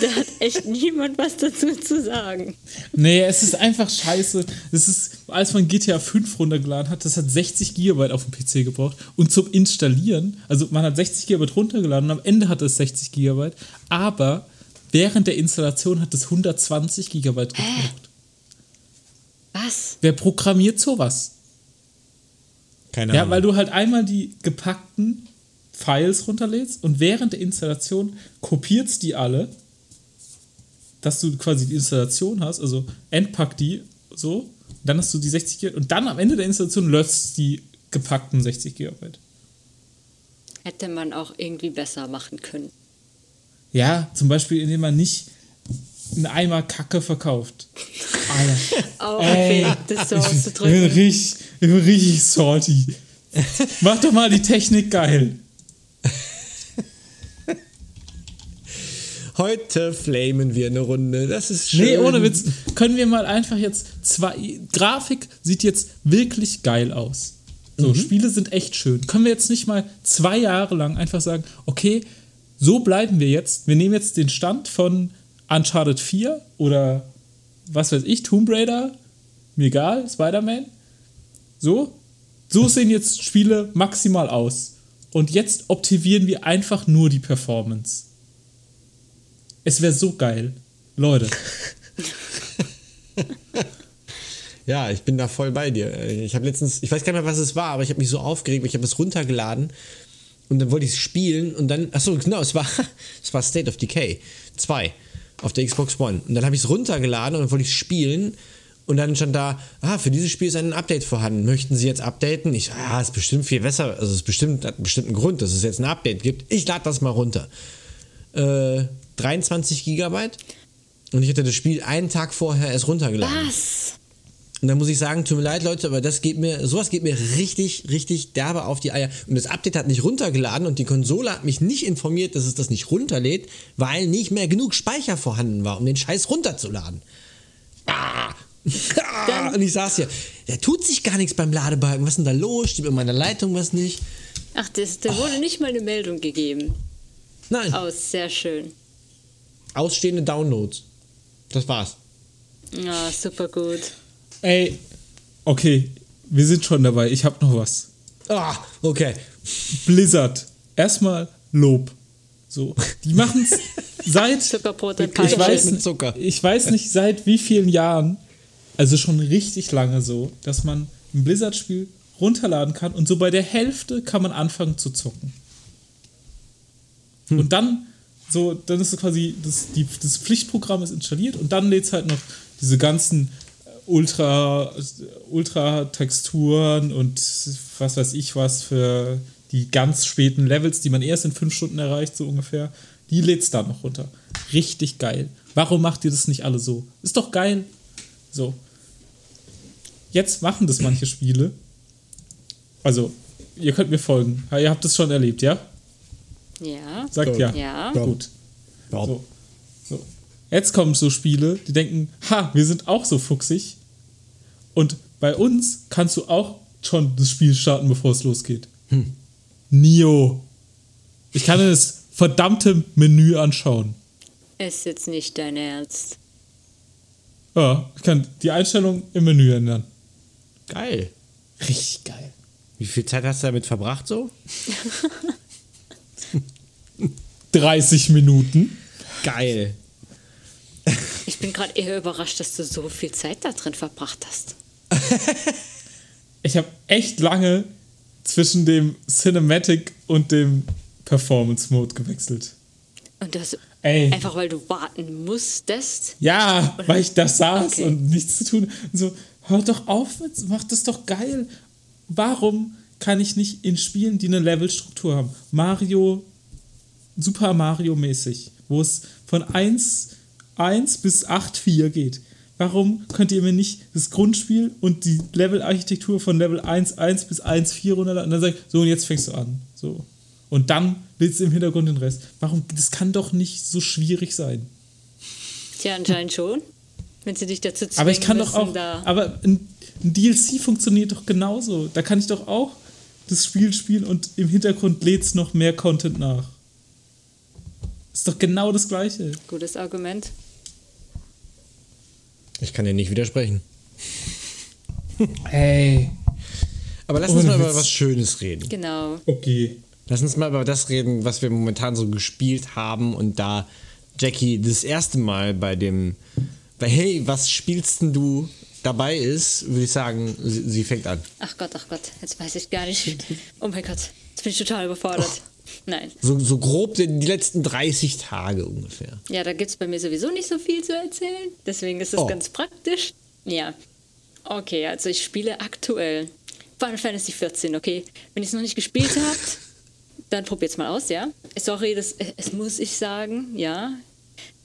Da hat echt niemand was dazu zu sagen. Nee, es ist einfach scheiße. Das ist, als man GTA 5 runtergeladen hat, das hat 60 GB auf dem PC gebraucht. Und zum Installieren, also man hat 60 GB runtergeladen und am Ende hat es 60 GB, aber während der Installation hat es 120 GB gebraucht. Was? Wer programmiert sowas? Keine Ja, Ahnung. weil du halt einmal die gepackten Files runterlädst und während der Installation kopierst die alle, dass du quasi die Installation hast, also entpack die so, dann hast du die 60 GB und dann am Ende der Installation löscht die gepackten 60 GB. Hätte man auch irgendwie besser machen können. Ja, zum Beispiel, indem man nicht einen Eimer Kacke verkauft. Alter. Oh, Ey, okay, das so ich bin, ich bin auszudrücken. richtig, ich bin richtig salty. Mach doch mal die Technik geil. Heute flamen wir eine Runde. Das ist schön. Nee, ohne Witz. Können wir mal einfach jetzt zwei. Grafik sieht jetzt wirklich geil aus. So, Spiele sind echt schön. Können wir jetzt nicht mal zwei Jahre lang einfach sagen, okay, so bleiben wir jetzt. Wir nehmen jetzt den Stand von Uncharted 4 oder was weiß ich, Tomb Raider, mir egal, Spider-Man. So. So sehen jetzt Spiele maximal aus. Und jetzt optimieren wir einfach nur die Performance. Es wäre so geil. Leute. Ja, ich bin da voll bei dir. Ich habe letztens, ich weiß gar nicht mehr, was es war, aber ich habe mich so aufgeregt, ich habe es runtergeladen und dann wollte ich es spielen und dann, achso, genau, es war, es war State of Decay 2 auf der Xbox One. Und dann habe ich es runtergeladen und dann wollte ich es spielen und dann stand da, ah, für dieses Spiel ist ein Update vorhanden. Möchten Sie jetzt updaten? Ich, ja, ist bestimmt viel besser, also es bestimmt, hat einen bestimmten Grund, dass es jetzt ein Update gibt. Ich lade das mal runter. Äh, 23 Gigabyte und ich hatte das Spiel einen Tag vorher erst runtergeladen. Was? Und da muss ich sagen, tut mir leid, Leute, aber das geht mir, sowas geht mir richtig, richtig derbe auf die Eier. Und das Update hat nicht runtergeladen und die Konsole hat mich nicht informiert, dass es das nicht runterlädt, weil nicht mehr genug Speicher vorhanden war, um den Scheiß runterzuladen. Ah. Ah. Und ich saß hier, da tut sich gar nichts beim Ladebalken. Was ist denn da los? Stimmt in meiner Leitung was nicht? Ach, das, da wurde nicht mal eine Meldung gegeben. Nein, Aus, sehr schön. ausstehende Downloads. Das war's. Ja, super gut. Ey, okay, wir sind schon dabei. Ich habe noch was. Ah, okay. Blizzard. Erstmal Lob. So, die machen es seit Zuckerbrot ich weiß, mit Zucker. ich weiß nicht seit wie vielen Jahren, also schon richtig lange so, dass man ein Blizzard-Spiel runterladen kann und so bei der Hälfte kann man anfangen zu zocken. Und dann so, dann ist so quasi das, die, das Pflichtprogramm ist installiert und dann lädt es halt noch diese ganzen Ultra, Ultra-Texturen und was weiß ich was für die ganz späten Levels, die man erst in fünf Stunden erreicht, so ungefähr. Die lädt es da noch runter. Richtig geil. Warum macht ihr das nicht alle so? Ist doch geil. So. Jetzt machen das manche Spiele. Also, ihr könnt mir folgen. Ihr habt es schon erlebt, ja? Ja. Sagt ja. Ja. Gut. Ja. So. so. Jetzt kommen so Spiele, die denken, ha, wir sind auch so fuchsig. Und bei uns kannst du auch schon das Spiel starten, bevor es losgeht. Nio. Ich kann mir das verdammte Menü anschauen. Ist jetzt nicht dein Ernst. Ja, ich kann die Einstellung im Menü ändern. Geil. Richtig geil. Wie viel Zeit hast du damit verbracht so? 30 Minuten. Geil. Ich bin gerade eher überrascht, dass du so viel Zeit da drin verbracht hast. Ich habe echt lange zwischen dem Cinematic und dem Performance Mode gewechselt. Und das Ey. einfach, weil du warten musstest. Ja, weil ich da saß Okay. und nichts zu tun. Und so, hör doch auf, mit, mach das doch geil. Warum kann ich nicht in Spielen, die eine Levelstruktur haben? Mario, Super Mario mäßig, wo es von 1, 1 bis 8, 4 geht. Warum könnt ihr mir nicht das Grundspiel und die Levelarchitektur von Level 1, 1 bis 1, 4 runterladen und dann sagt, so und jetzt fängst du an. So. Und dann lädst du im Hintergrund den Rest. Warum? Das kann doch nicht so schwierig sein. Tja, anscheinend schon. wenn sie dich dazu zwingen Aber ich kann doch auch. da. Aber ein, ein DLC funktioniert doch genauso. Da kann ich doch auch das Spiel spielen und im Hintergrund lädt es noch mehr Content nach. Ist doch genau das Gleiche. Gutes Argument. Ich kann dir nicht widersprechen. Hey. Aber lass uns mal über was Schönes reden. Genau. Okay. Lass uns mal über das reden, was wir momentan so gespielt haben und da Jackie das erste Mal bei dem, bei Hey, was spielst denn du dabei ist, würde ich sagen, sie, sie fängt an. Ach Gott, ach Gott, jetzt weiß ich gar nicht. Oh mein Gott, jetzt bin ich total überfordert. Nein. So, so grob die, die letzten 30 Tage ungefähr. Ja, da gibt es bei mir sowieso nicht so viel zu erzählen. Deswegen ist es Oh. ganz praktisch. Ja. Okay, also ich spiele aktuell Final Fantasy 14, okay? Wenn ihr es noch nicht gespielt habt, dann probiert's mal aus, ja? Sorry, das, es muss ich sagen, ja.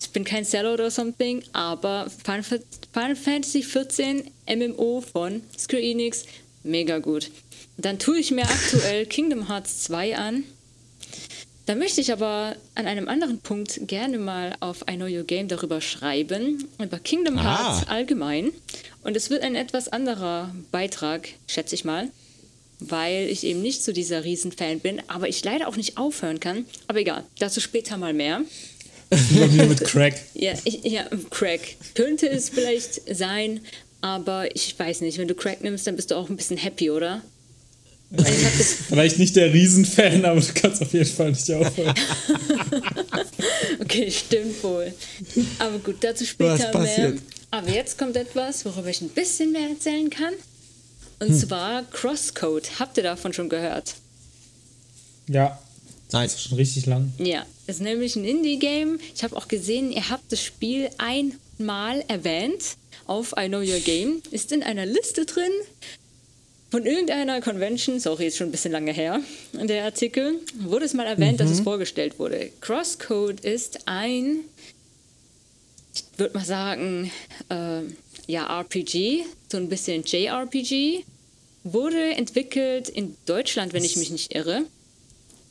Ich bin kein Seller oder something, aber Final, Final Fantasy 14 MMO von Square Enix, mega gut. Dann tue ich mir aktuell Kingdom Hearts 2 an. Da möchte ich aber an einem anderen Punkt gerne mal auf I Know Your Game darüber schreiben, über Kingdom Ah. Hearts allgemein. Und es wird ein etwas anderer Beitrag, schätze ich mal, weil ich eben nicht so dieser Riesenfan bin, aber ich leider auch nicht aufhören kann. Aber egal, dazu später mal mehr. Mit Crack. Ja, ich, ja, Crack. Könnte es vielleicht sein, aber ich weiß nicht. Wenn du Crack nimmst, dann bist du auch ein bisschen happy, oder? Weil ich hab das Vielleicht nicht der Riesenfan, aber du kannst auf jeden Fall nicht aufhören. Okay, stimmt wohl. Aber gut, dazu später Was mehr. Aber jetzt kommt etwas, worüber ich ein bisschen mehr erzählen kann. Und Hm. zwar Crosscode. Habt ihr davon schon gehört? Ja, Nein. das ist schon richtig lang. Ja, das ist nämlich ein Indie-Game. Ich habe auch gesehen, ihr habt das Spiel einmal erwähnt auf I Know Your Game. Ist in einer Liste drin von irgendeiner Convention. Sorry, ist schon ein bisschen lange her. Der Artikel wurde es mal erwähnt, dass es vorgestellt wurde. Crosscode ist ein, ich würde mal sagen, äh, ja, RPG, so ein bisschen JRPG. Wurde entwickelt in Deutschland, wenn ich mich nicht irre.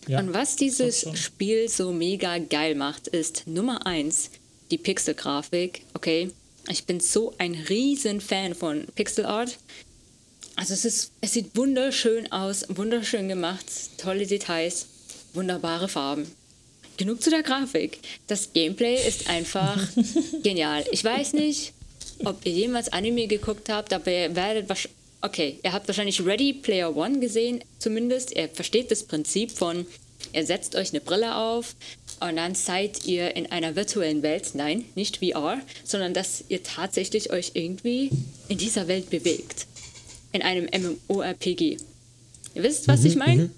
Ja. Und was dieses. Spiel so mega geil macht, ist Nummer eins die Pixel-Grafik. Okay, ich bin so ein riesen Fan von Pixel Art. Also es ist, es sieht wunderschön aus, wunderschön gemacht, tolle Details, wunderbare Farben. Genug zu der Grafik. Das Gameplay ist einfach genial. Ich weiß nicht, ob ihr jemals Anime geguckt habt, aber ihr werdet wahrscheinlich. Okay, ihr habt wahrscheinlich Ready Player One gesehen, zumindest. Ihr versteht das Prinzip von, ihr setzt euch eine Brille auf und dann seid ihr in einer virtuellen Welt. Nein, nicht VR, sondern dass ihr tatsächlich euch irgendwie in dieser Welt bewegt. In einem MMORPG. Ihr wisst, was ich meine?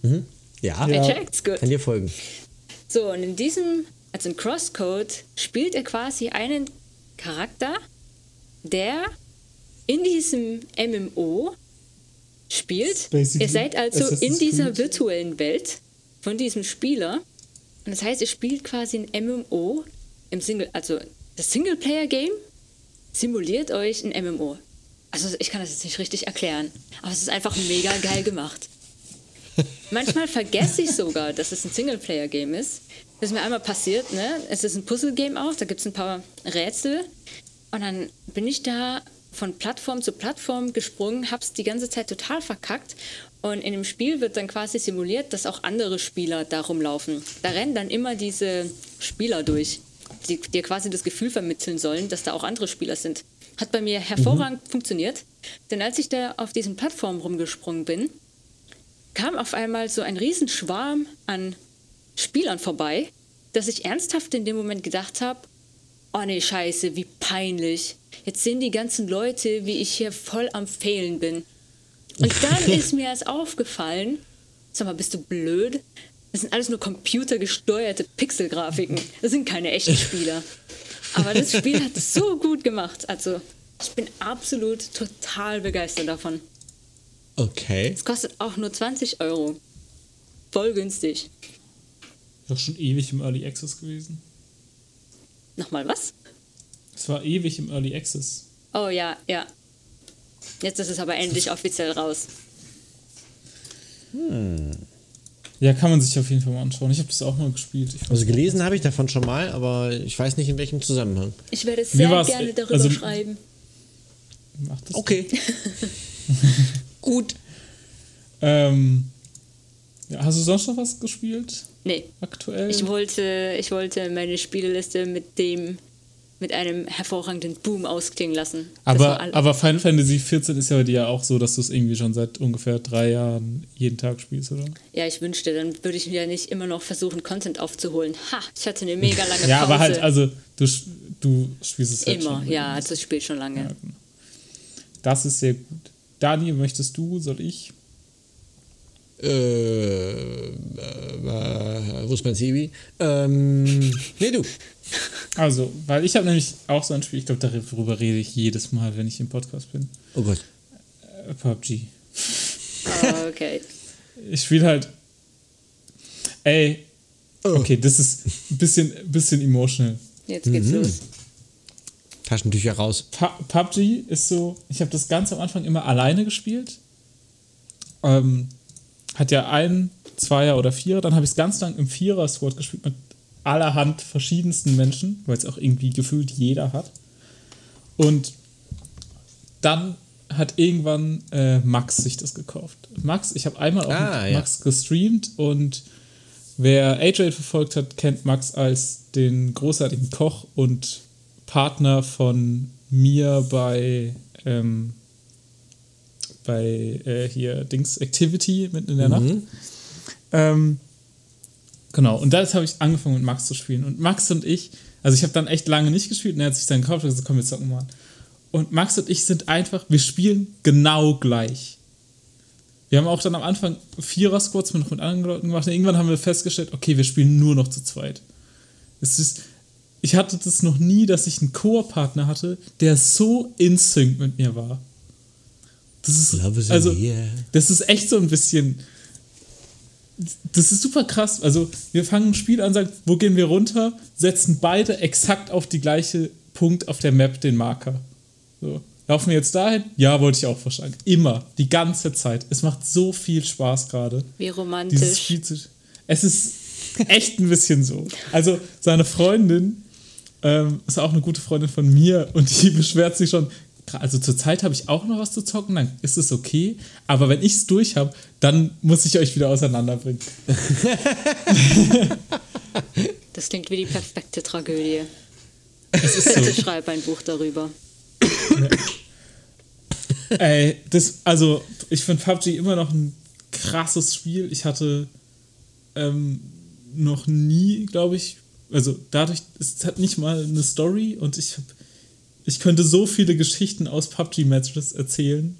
Ja, Ihr Ja. checkt's gut. kann dir folgen. So, und in diesem, also in Crosscode, spielt er quasi einen Charakter, der in diesem MMO spielt. Ihr seid also Assassin's in dieser Creed. virtuellen Welt von diesem Spieler. Und das heißt, ihr spielt quasi ein MMO im Single, also das Singleplayer-Game simuliert euch ein MMO. Also ich kann das jetzt nicht richtig erklären, aber es ist einfach mega geil gemacht. Manchmal vergesse ich sogar, dass es ein Singleplayer-Game ist. Das ist mir einmal passiert, ne? Es ist ein Puzzle-Game auch, da gibt es ein paar Rätsel. Und dann bin ich da von Plattform zu Plattform gesprungen, hab's die ganze Zeit total verkackt. Und in dem Spiel wird dann quasi simuliert, dass auch andere Spieler da rumlaufen. Da rennen dann immer diese Spieler durch, die dir quasi das Gefühl vermitteln sollen, dass da auch andere Spieler sind. Hat bei mir hervorragend funktioniert. Denn als ich da auf diesen Plattformen rumgesprungen bin, kam auf einmal so ein Riesenschwarm an Spielern vorbei, dass ich ernsthaft in dem Moment gedacht habe, oh nee, scheiße, wie peinlich. Jetzt sehen die ganzen Leute, wie ich hier voll am Fehlen bin. Und dann ist mir erst aufgefallen, sag mal, bist du blöd? Das sind alles nur computergesteuerte Pixelgrafiken. Das sind keine echten Spieler. Aber das Spiel hat es so gut gemacht. Also, ich bin absolut total begeistert davon. Okay. Es kostet auch nur 20 Euro. Voll günstig. Doch schon ewig im Early Access gewesen. Nochmal was? Es war ewig im Early Access. Oh ja, ja. Jetzt ist es aber endlich offiziell raus. Ja, kann man sich auf jeden Fall mal anschauen. Ich habe das auch mal gespielt. Ich Also gelesen habe ich davon schon mal, aber ich weiß nicht in welchem Zusammenhang. Ich werde sehr gerne äh, darüber also- schreiben. Mach das Okay. Gut. Ähm, ja, hast du sonst noch was gespielt? Nee, Aktuell? ich wollte, ich wollte meine Spieleliste mit dem, mit einem hervorragenden Boom ausklingen lassen. Aber, aber Final Fantasy 14 ist ja bei dir ja auch so, dass du es irgendwie schon seit ungefähr drei Jahren jeden Tag spielst, oder? ja, ich wünschte, dann würde ich mir ja nicht immer noch versuchen, Content aufzuholen. Ha, ich hatte eine mega lange Pause. Ja, aber halt, also du, du spielst es halt Immer, schon. ja, also ich spiele schon lange. Ja, genau. Das ist sehr gut. Dani, möchtest du, soll ich? Äh, äh, wo ist mein Sebi? Ähm, nee, du. Also, weil ich habe nämlich auch so ein Spiel, ich glaube, darüber rede ich jedes Mal, wenn ich im Podcast bin. Oh Gott. Äh, PUBG. Ah, okay. Ich spiele halt. Ey. Oh. Okay, das ist ein bisschen, bisschen emotional. Jetzt geht's Mhm. los. Taschentücher raus. Pu- PUBG ist so, ich habe das ganz am Anfang immer alleine gespielt. Ähm, hat ja ein, Zweier oder Vierer. Dann habe ich es ganz lang im Vierer-Squad gespielt mit allerhand verschiedensten Menschen, weil es auch irgendwie gefühlt jeder hat. Und dann hat irgendwann äh, Max sich das gekauft. Max, ich habe einmal auch Ah, ja. Max gestreamt und wer AJ verfolgt hat, kennt Max als den großartigen Koch und Partner von mir bei, ähm, bei äh, hier Dings Activity mitten in der Nacht. Ähm, genau, und da habe ich angefangen mit Max zu spielen. Und Max und ich, also ich habe dann echt lange nicht gespielt und er hat sich dann gekauft und gesagt, komm, wir zocken mal. Und Max und ich sind einfach, wir spielen genau gleich. Wir haben auch dann am Anfang Vierer-Squads noch mit anderen Leuten gemacht und irgendwann haben wir festgestellt, okay, wir spielen nur noch zu zweit. Es ist, ich hatte das noch nie, dass ich einen Chorpartner hatte, der so in Sync mit mir war. Das ist, Love is in also, the air. das ist echt so ein bisschen. Das ist super krass. Also, wir fangen ein Spiel an, sagen, wo gehen wir runter, setzen beide exakt auf die gleiche Punkt auf der Map den Marker. So. Laufen wir jetzt dahin? Ja, wollte ich auch vorschlagen. Immer, die ganze Zeit. Es macht so viel Spaß gerade. Wie Dieses romantisch. Spiel zu. Es ist echt ein bisschen so. Also, seine Freundin ähm, ist auch eine gute Freundin von mir und die beschwert sich schon. Also zur Zeit habe ich auch noch was zu zocken, dann ist es okay. Aber wenn ich es durch habe, dann muss ich euch wieder auseinanderbringen. Das klingt wie die perfekte Tragödie. Es ist so. Bitte schreib ein Buch darüber. Ey, das, also ich finde PUBG immer noch ein krasses Spiel. Ich hatte ähm, noch nie, glaube ich, also dadurch, es hat nicht mal eine Story und ich hab, ich könnte so viele Geschichten aus PUBG-Matches erzählen,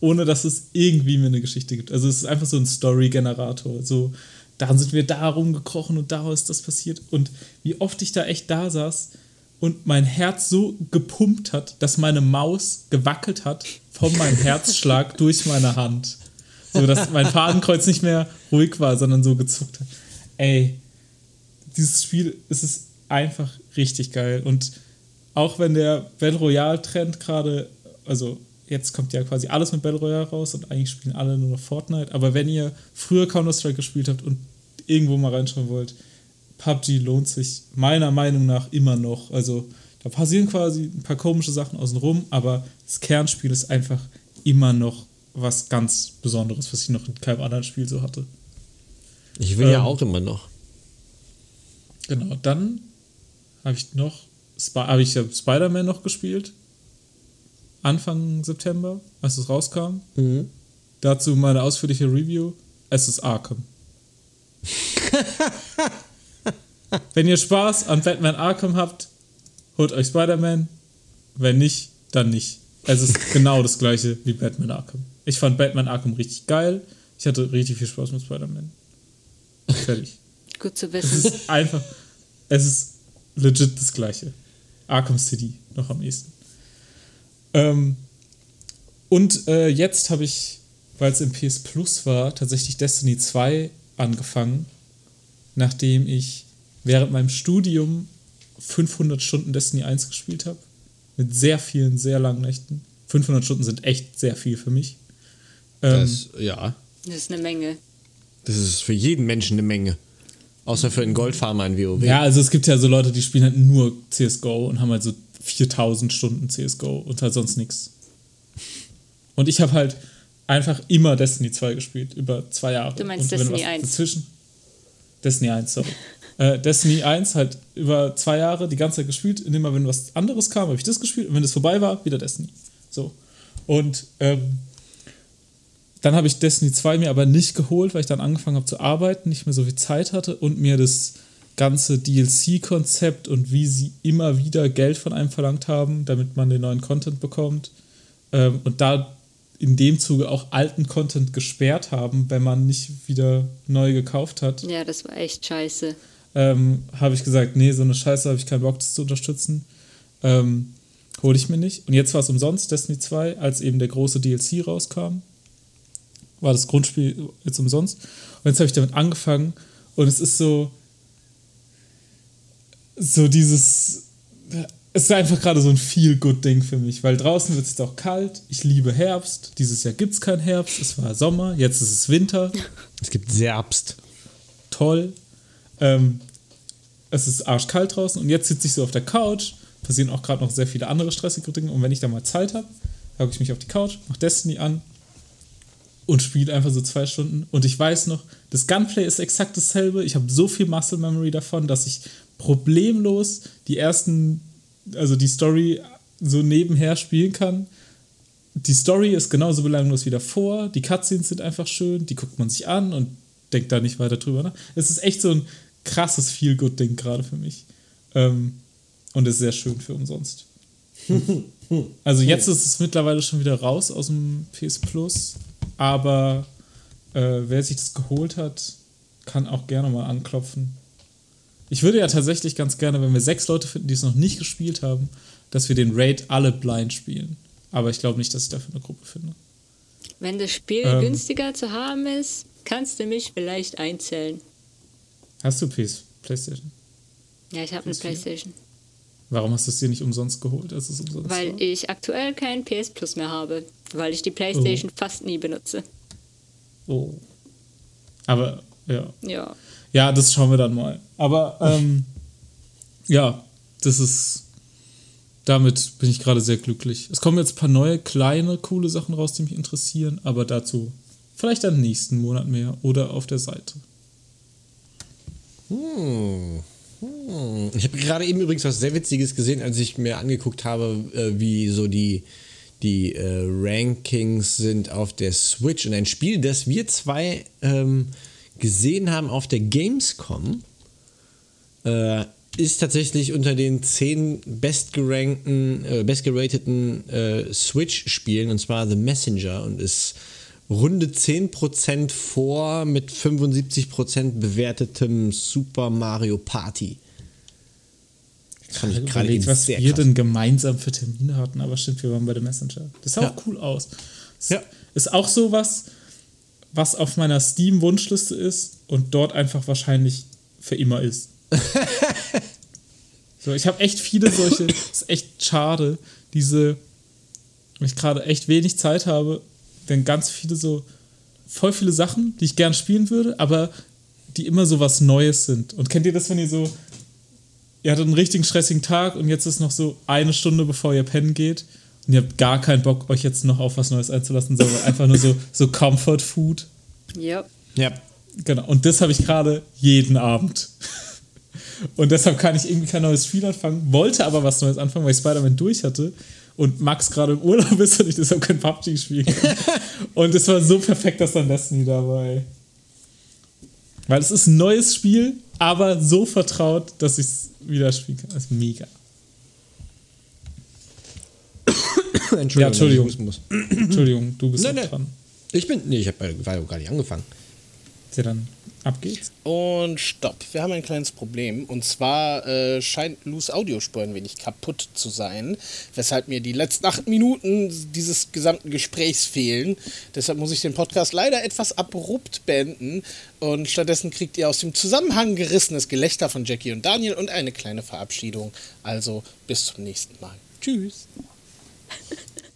ohne dass es irgendwie mir eine Geschichte gibt. Also es ist einfach so ein Story-Generator. So, da sind wir da rumgekrochen und da ist das passiert. Und wie oft ich da echt da saß und mein Herz so gepumpt hat, dass meine Maus gewackelt hat von meinem Herzschlag durch meine Hand. So dass mein Fadenkreuz nicht mehr ruhig war, sondern so gezuckt hat. Ey, dieses Spiel es ist einfach richtig geil. Und auch wenn der Battle Royale-Trend gerade, also jetzt kommt ja quasi alles mit Battle Royale raus und eigentlich spielen alle nur noch Fortnite, aber wenn ihr früher Counter-Strike gespielt habt und irgendwo mal reinschauen wollt, PUBG lohnt sich meiner Meinung nach immer noch. Also da passieren quasi ein paar komische Sachen außenrum, aber das Kernspiel ist einfach immer noch was ganz Besonderes, was ich noch in keinem anderen Spiel so hatte. Ich will ja Ähm. auch immer noch. Genau, dann habe ich noch habe ich ja Spider-Man noch gespielt. Anfang September, als es rauskam. Mhm. Dazu meine ausführliche Review. Es ist Arkham. Wenn ihr Spaß an Batman Arkham habt, holt euch Spider-Man. Wenn nicht, dann nicht. Es ist genau das gleiche wie Batman Arkham. Ich fand Batman Arkham richtig geil. Ich hatte richtig viel Spaß mit Spider-Man. Fertig. Gut zu Es wissen. ist einfach, es ist legit das gleiche. Arkham City noch am ehesten. Ähm, und äh, jetzt habe ich, weil es im PS Plus war, tatsächlich Destiny 2 angefangen, nachdem ich während meinem Studium 500 Stunden Destiny 1 gespielt habe. Mit sehr vielen, sehr langen Nächten. 500 Stunden sind echt sehr viel für mich. Ähm, Das, ja. Das ist eine Menge. Das ist für jeden Menschen eine Menge. Außer für einen Goldfarmer in WoW. Ja, also es gibt ja so Leute, die spielen halt nur CSGO und haben halt so 4000 Stunden CSGO und halt sonst nichts. Und ich habe halt einfach immer Destiny 2 gespielt, über zwei Jahre. Du meinst und Destiny was 1? Dazwischen, Destiny 1, sorry. äh, Destiny 1 halt über zwei Jahre die ganze Zeit gespielt, indem mal, wenn was anderes kam, habe ich das gespielt und wenn das vorbei war, wieder Destiny. So. Und ähm, dann habe ich Destiny 2 mir aber nicht geholt, weil ich dann angefangen habe zu arbeiten, nicht mehr so viel Zeit hatte und mir das ganze DLC-Konzept und wie sie immer wieder Geld von einem verlangt haben, damit man den neuen Content bekommt. Ähm, und da in dem Zuge auch alten Content gesperrt haben, wenn man nicht wieder neu gekauft hat, Ja, das war echt scheiße. ähm, habe ich gesagt, nee, so eine Scheiße habe ich keinen Bock, das zu unterstützen. Ähm, hole ich mir nicht. Und jetzt war es umsonst, Destiny 2, als eben der große DLC rauskam. War das Grundspiel jetzt umsonst. Und jetzt habe ich damit angefangen und es ist so, so dieses, es ist einfach gerade so ein Feel-Good-Ding für mich, weil draußen wird es auch kalt, ich liebe Herbst, dieses Jahr gibt es keinen Herbst, es war Sommer, jetzt ist es Winter, Es gibt Serbst. toll. Ähm, es ist arschkalt draußen und jetzt sitze ich so auf der Couch. Passieren auch gerade noch sehr viele andere stressige Dinge. Und wenn ich da mal Zeit habe, hocke ich mich auf die Couch, mache Destiny an und spiele einfach so zwei Stunden. Und ich weiß noch, das Gunplay ist exakt dasselbe. Ich habe so viel Muscle Memory davon, dass ich problemlos die ersten, also die Story so nebenher spielen kann. Die Story ist genauso belanglos wie davor. Die Cutscenes sind einfach schön. Die guckt man sich an und denkt da nicht weiter drüber nach. Es ist echt so ein krasses Feel-Good-Ding gerade für mich. Ähm, und ist sehr schön für umsonst. Also jetzt ist es mittlerweile schon wieder raus aus dem PS Plus, aber äh, wer sich das geholt hat, kann auch gerne mal anklopfen. Ich würde ja tatsächlich ganz gerne, wenn wir sechs Leute finden, die es noch nicht gespielt haben, dass wir den Raid alle blind spielen. Aber ich glaube nicht, dass ich dafür eine Gruppe finde. Wenn das Spiel Ähm. günstiger zu haben ist, kannst du mich vielleicht einzählen. Hast du PS, PlayStation? Ja, ich habe eine PS4? Playstation. Warum hast du es dir nicht umsonst geholt, umsonst Weil war? ich aktuell kein PS Plus mehr habe. Weil ich die Playstation fast nie benutze. Oh. Aber, ja. Ja. Ja, das schauen wir dann mal. Aber, ähm, ja, das ist. Damit bin ich gerade sehr glücklich. Es kommen jetzt ein paar neue, kleine, coole Sachen raus, die mich interessieren, aber dazu vielleicht dann nächsten Monat mehr oder auf der Seite. Hm. Hm. Ich habe gerade eben übrigens was sehr Witziges gesehen, als ich mir angeguckt habe, äh, wie so die, die äh, Rankings sind auf der Switch. Und ein Spiel, das wir zwei ähm, gesehen haben auf der Gamescom, äh, ist tatsächlich unter den zehn bestgerankten, äh, bestgerateten äh, Switch-Spielen, und zwar The Messenger, und ist runde 10% vor mit 75% bewertetem Super Mario Party. Fand ich gerade Überlegt, was wir krass. denn gemeinsam für Termine hatten, aber stimmt, wir waren bei der Messenger. Das sah Ja. auch cool aus. Das Ja. Ist auch sowas, was auf meiner Steam-Wunschliste ist und dort einfach wahrscheinlich für immer ist. so, ich habe echt viele solche, ist echt schade, diese, wenn ich gerade echt wenig Zeit habe, denn ganz viele so, voll viele Sachen, die ich gern spielen würde, aber die immer so was Neues sind. Und kennt ihr das, wenn ihr so, ihr hattet einen richtigen stressigen Tag und jetzt ist noch so eine Stunde, bevor ihr pennen geht und ihr habt gar keinen Bock, euch jetzt noch auf was Neues einzulassen, sondern einfach nur so, so Comfort Food. Ja. Ja. Genau, und das habe ich gerade jeden Abend. Und deshalb kann ich irgendwie kein neues Spiel anfangen, wollte aber was Neues anfangen, weil ich Spider-Man durch hatte und Max gerade im Urlaub ist und ich deshalb kein PUBG spielen kann. und es war so perfekt, dass dann Destiny dabei. Weil es ist ein neues Spiel, aber so vertraut, dass ich es wieder spielen kann. Das ist mega. Entschuldigung, Ja, Entschuldigung. ich muss. Entschuldigung, du bist Nein, nein. dran. Ich bin. Nee, ich habe ja gar nicht angefangen. Ja, dann ab geht's. Und stopp, wir haben ein kleines Problem. Und zwar äh, scheint Lus Audiospur ein wenig kaputt zu sein, weshalb mir die letzten acht Minuten dieses gesamten Gesprächs fehlen. Deshalb muss ich den Podcast leider etwas abrupt beenden. Und stattdessen kriegt ihr aus dem Zusammenhang gerissenes Gelächter von Jackie und Daniel und eine kleine Verabschiedung. Also bis zum nächsten Mal. Tschüss.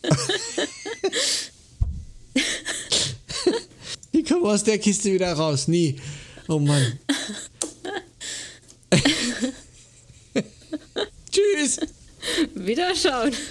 Wie kommen wir aus der Kiste wieder raus? Nie. Oh Mann. Tschüss. Wiederschauen.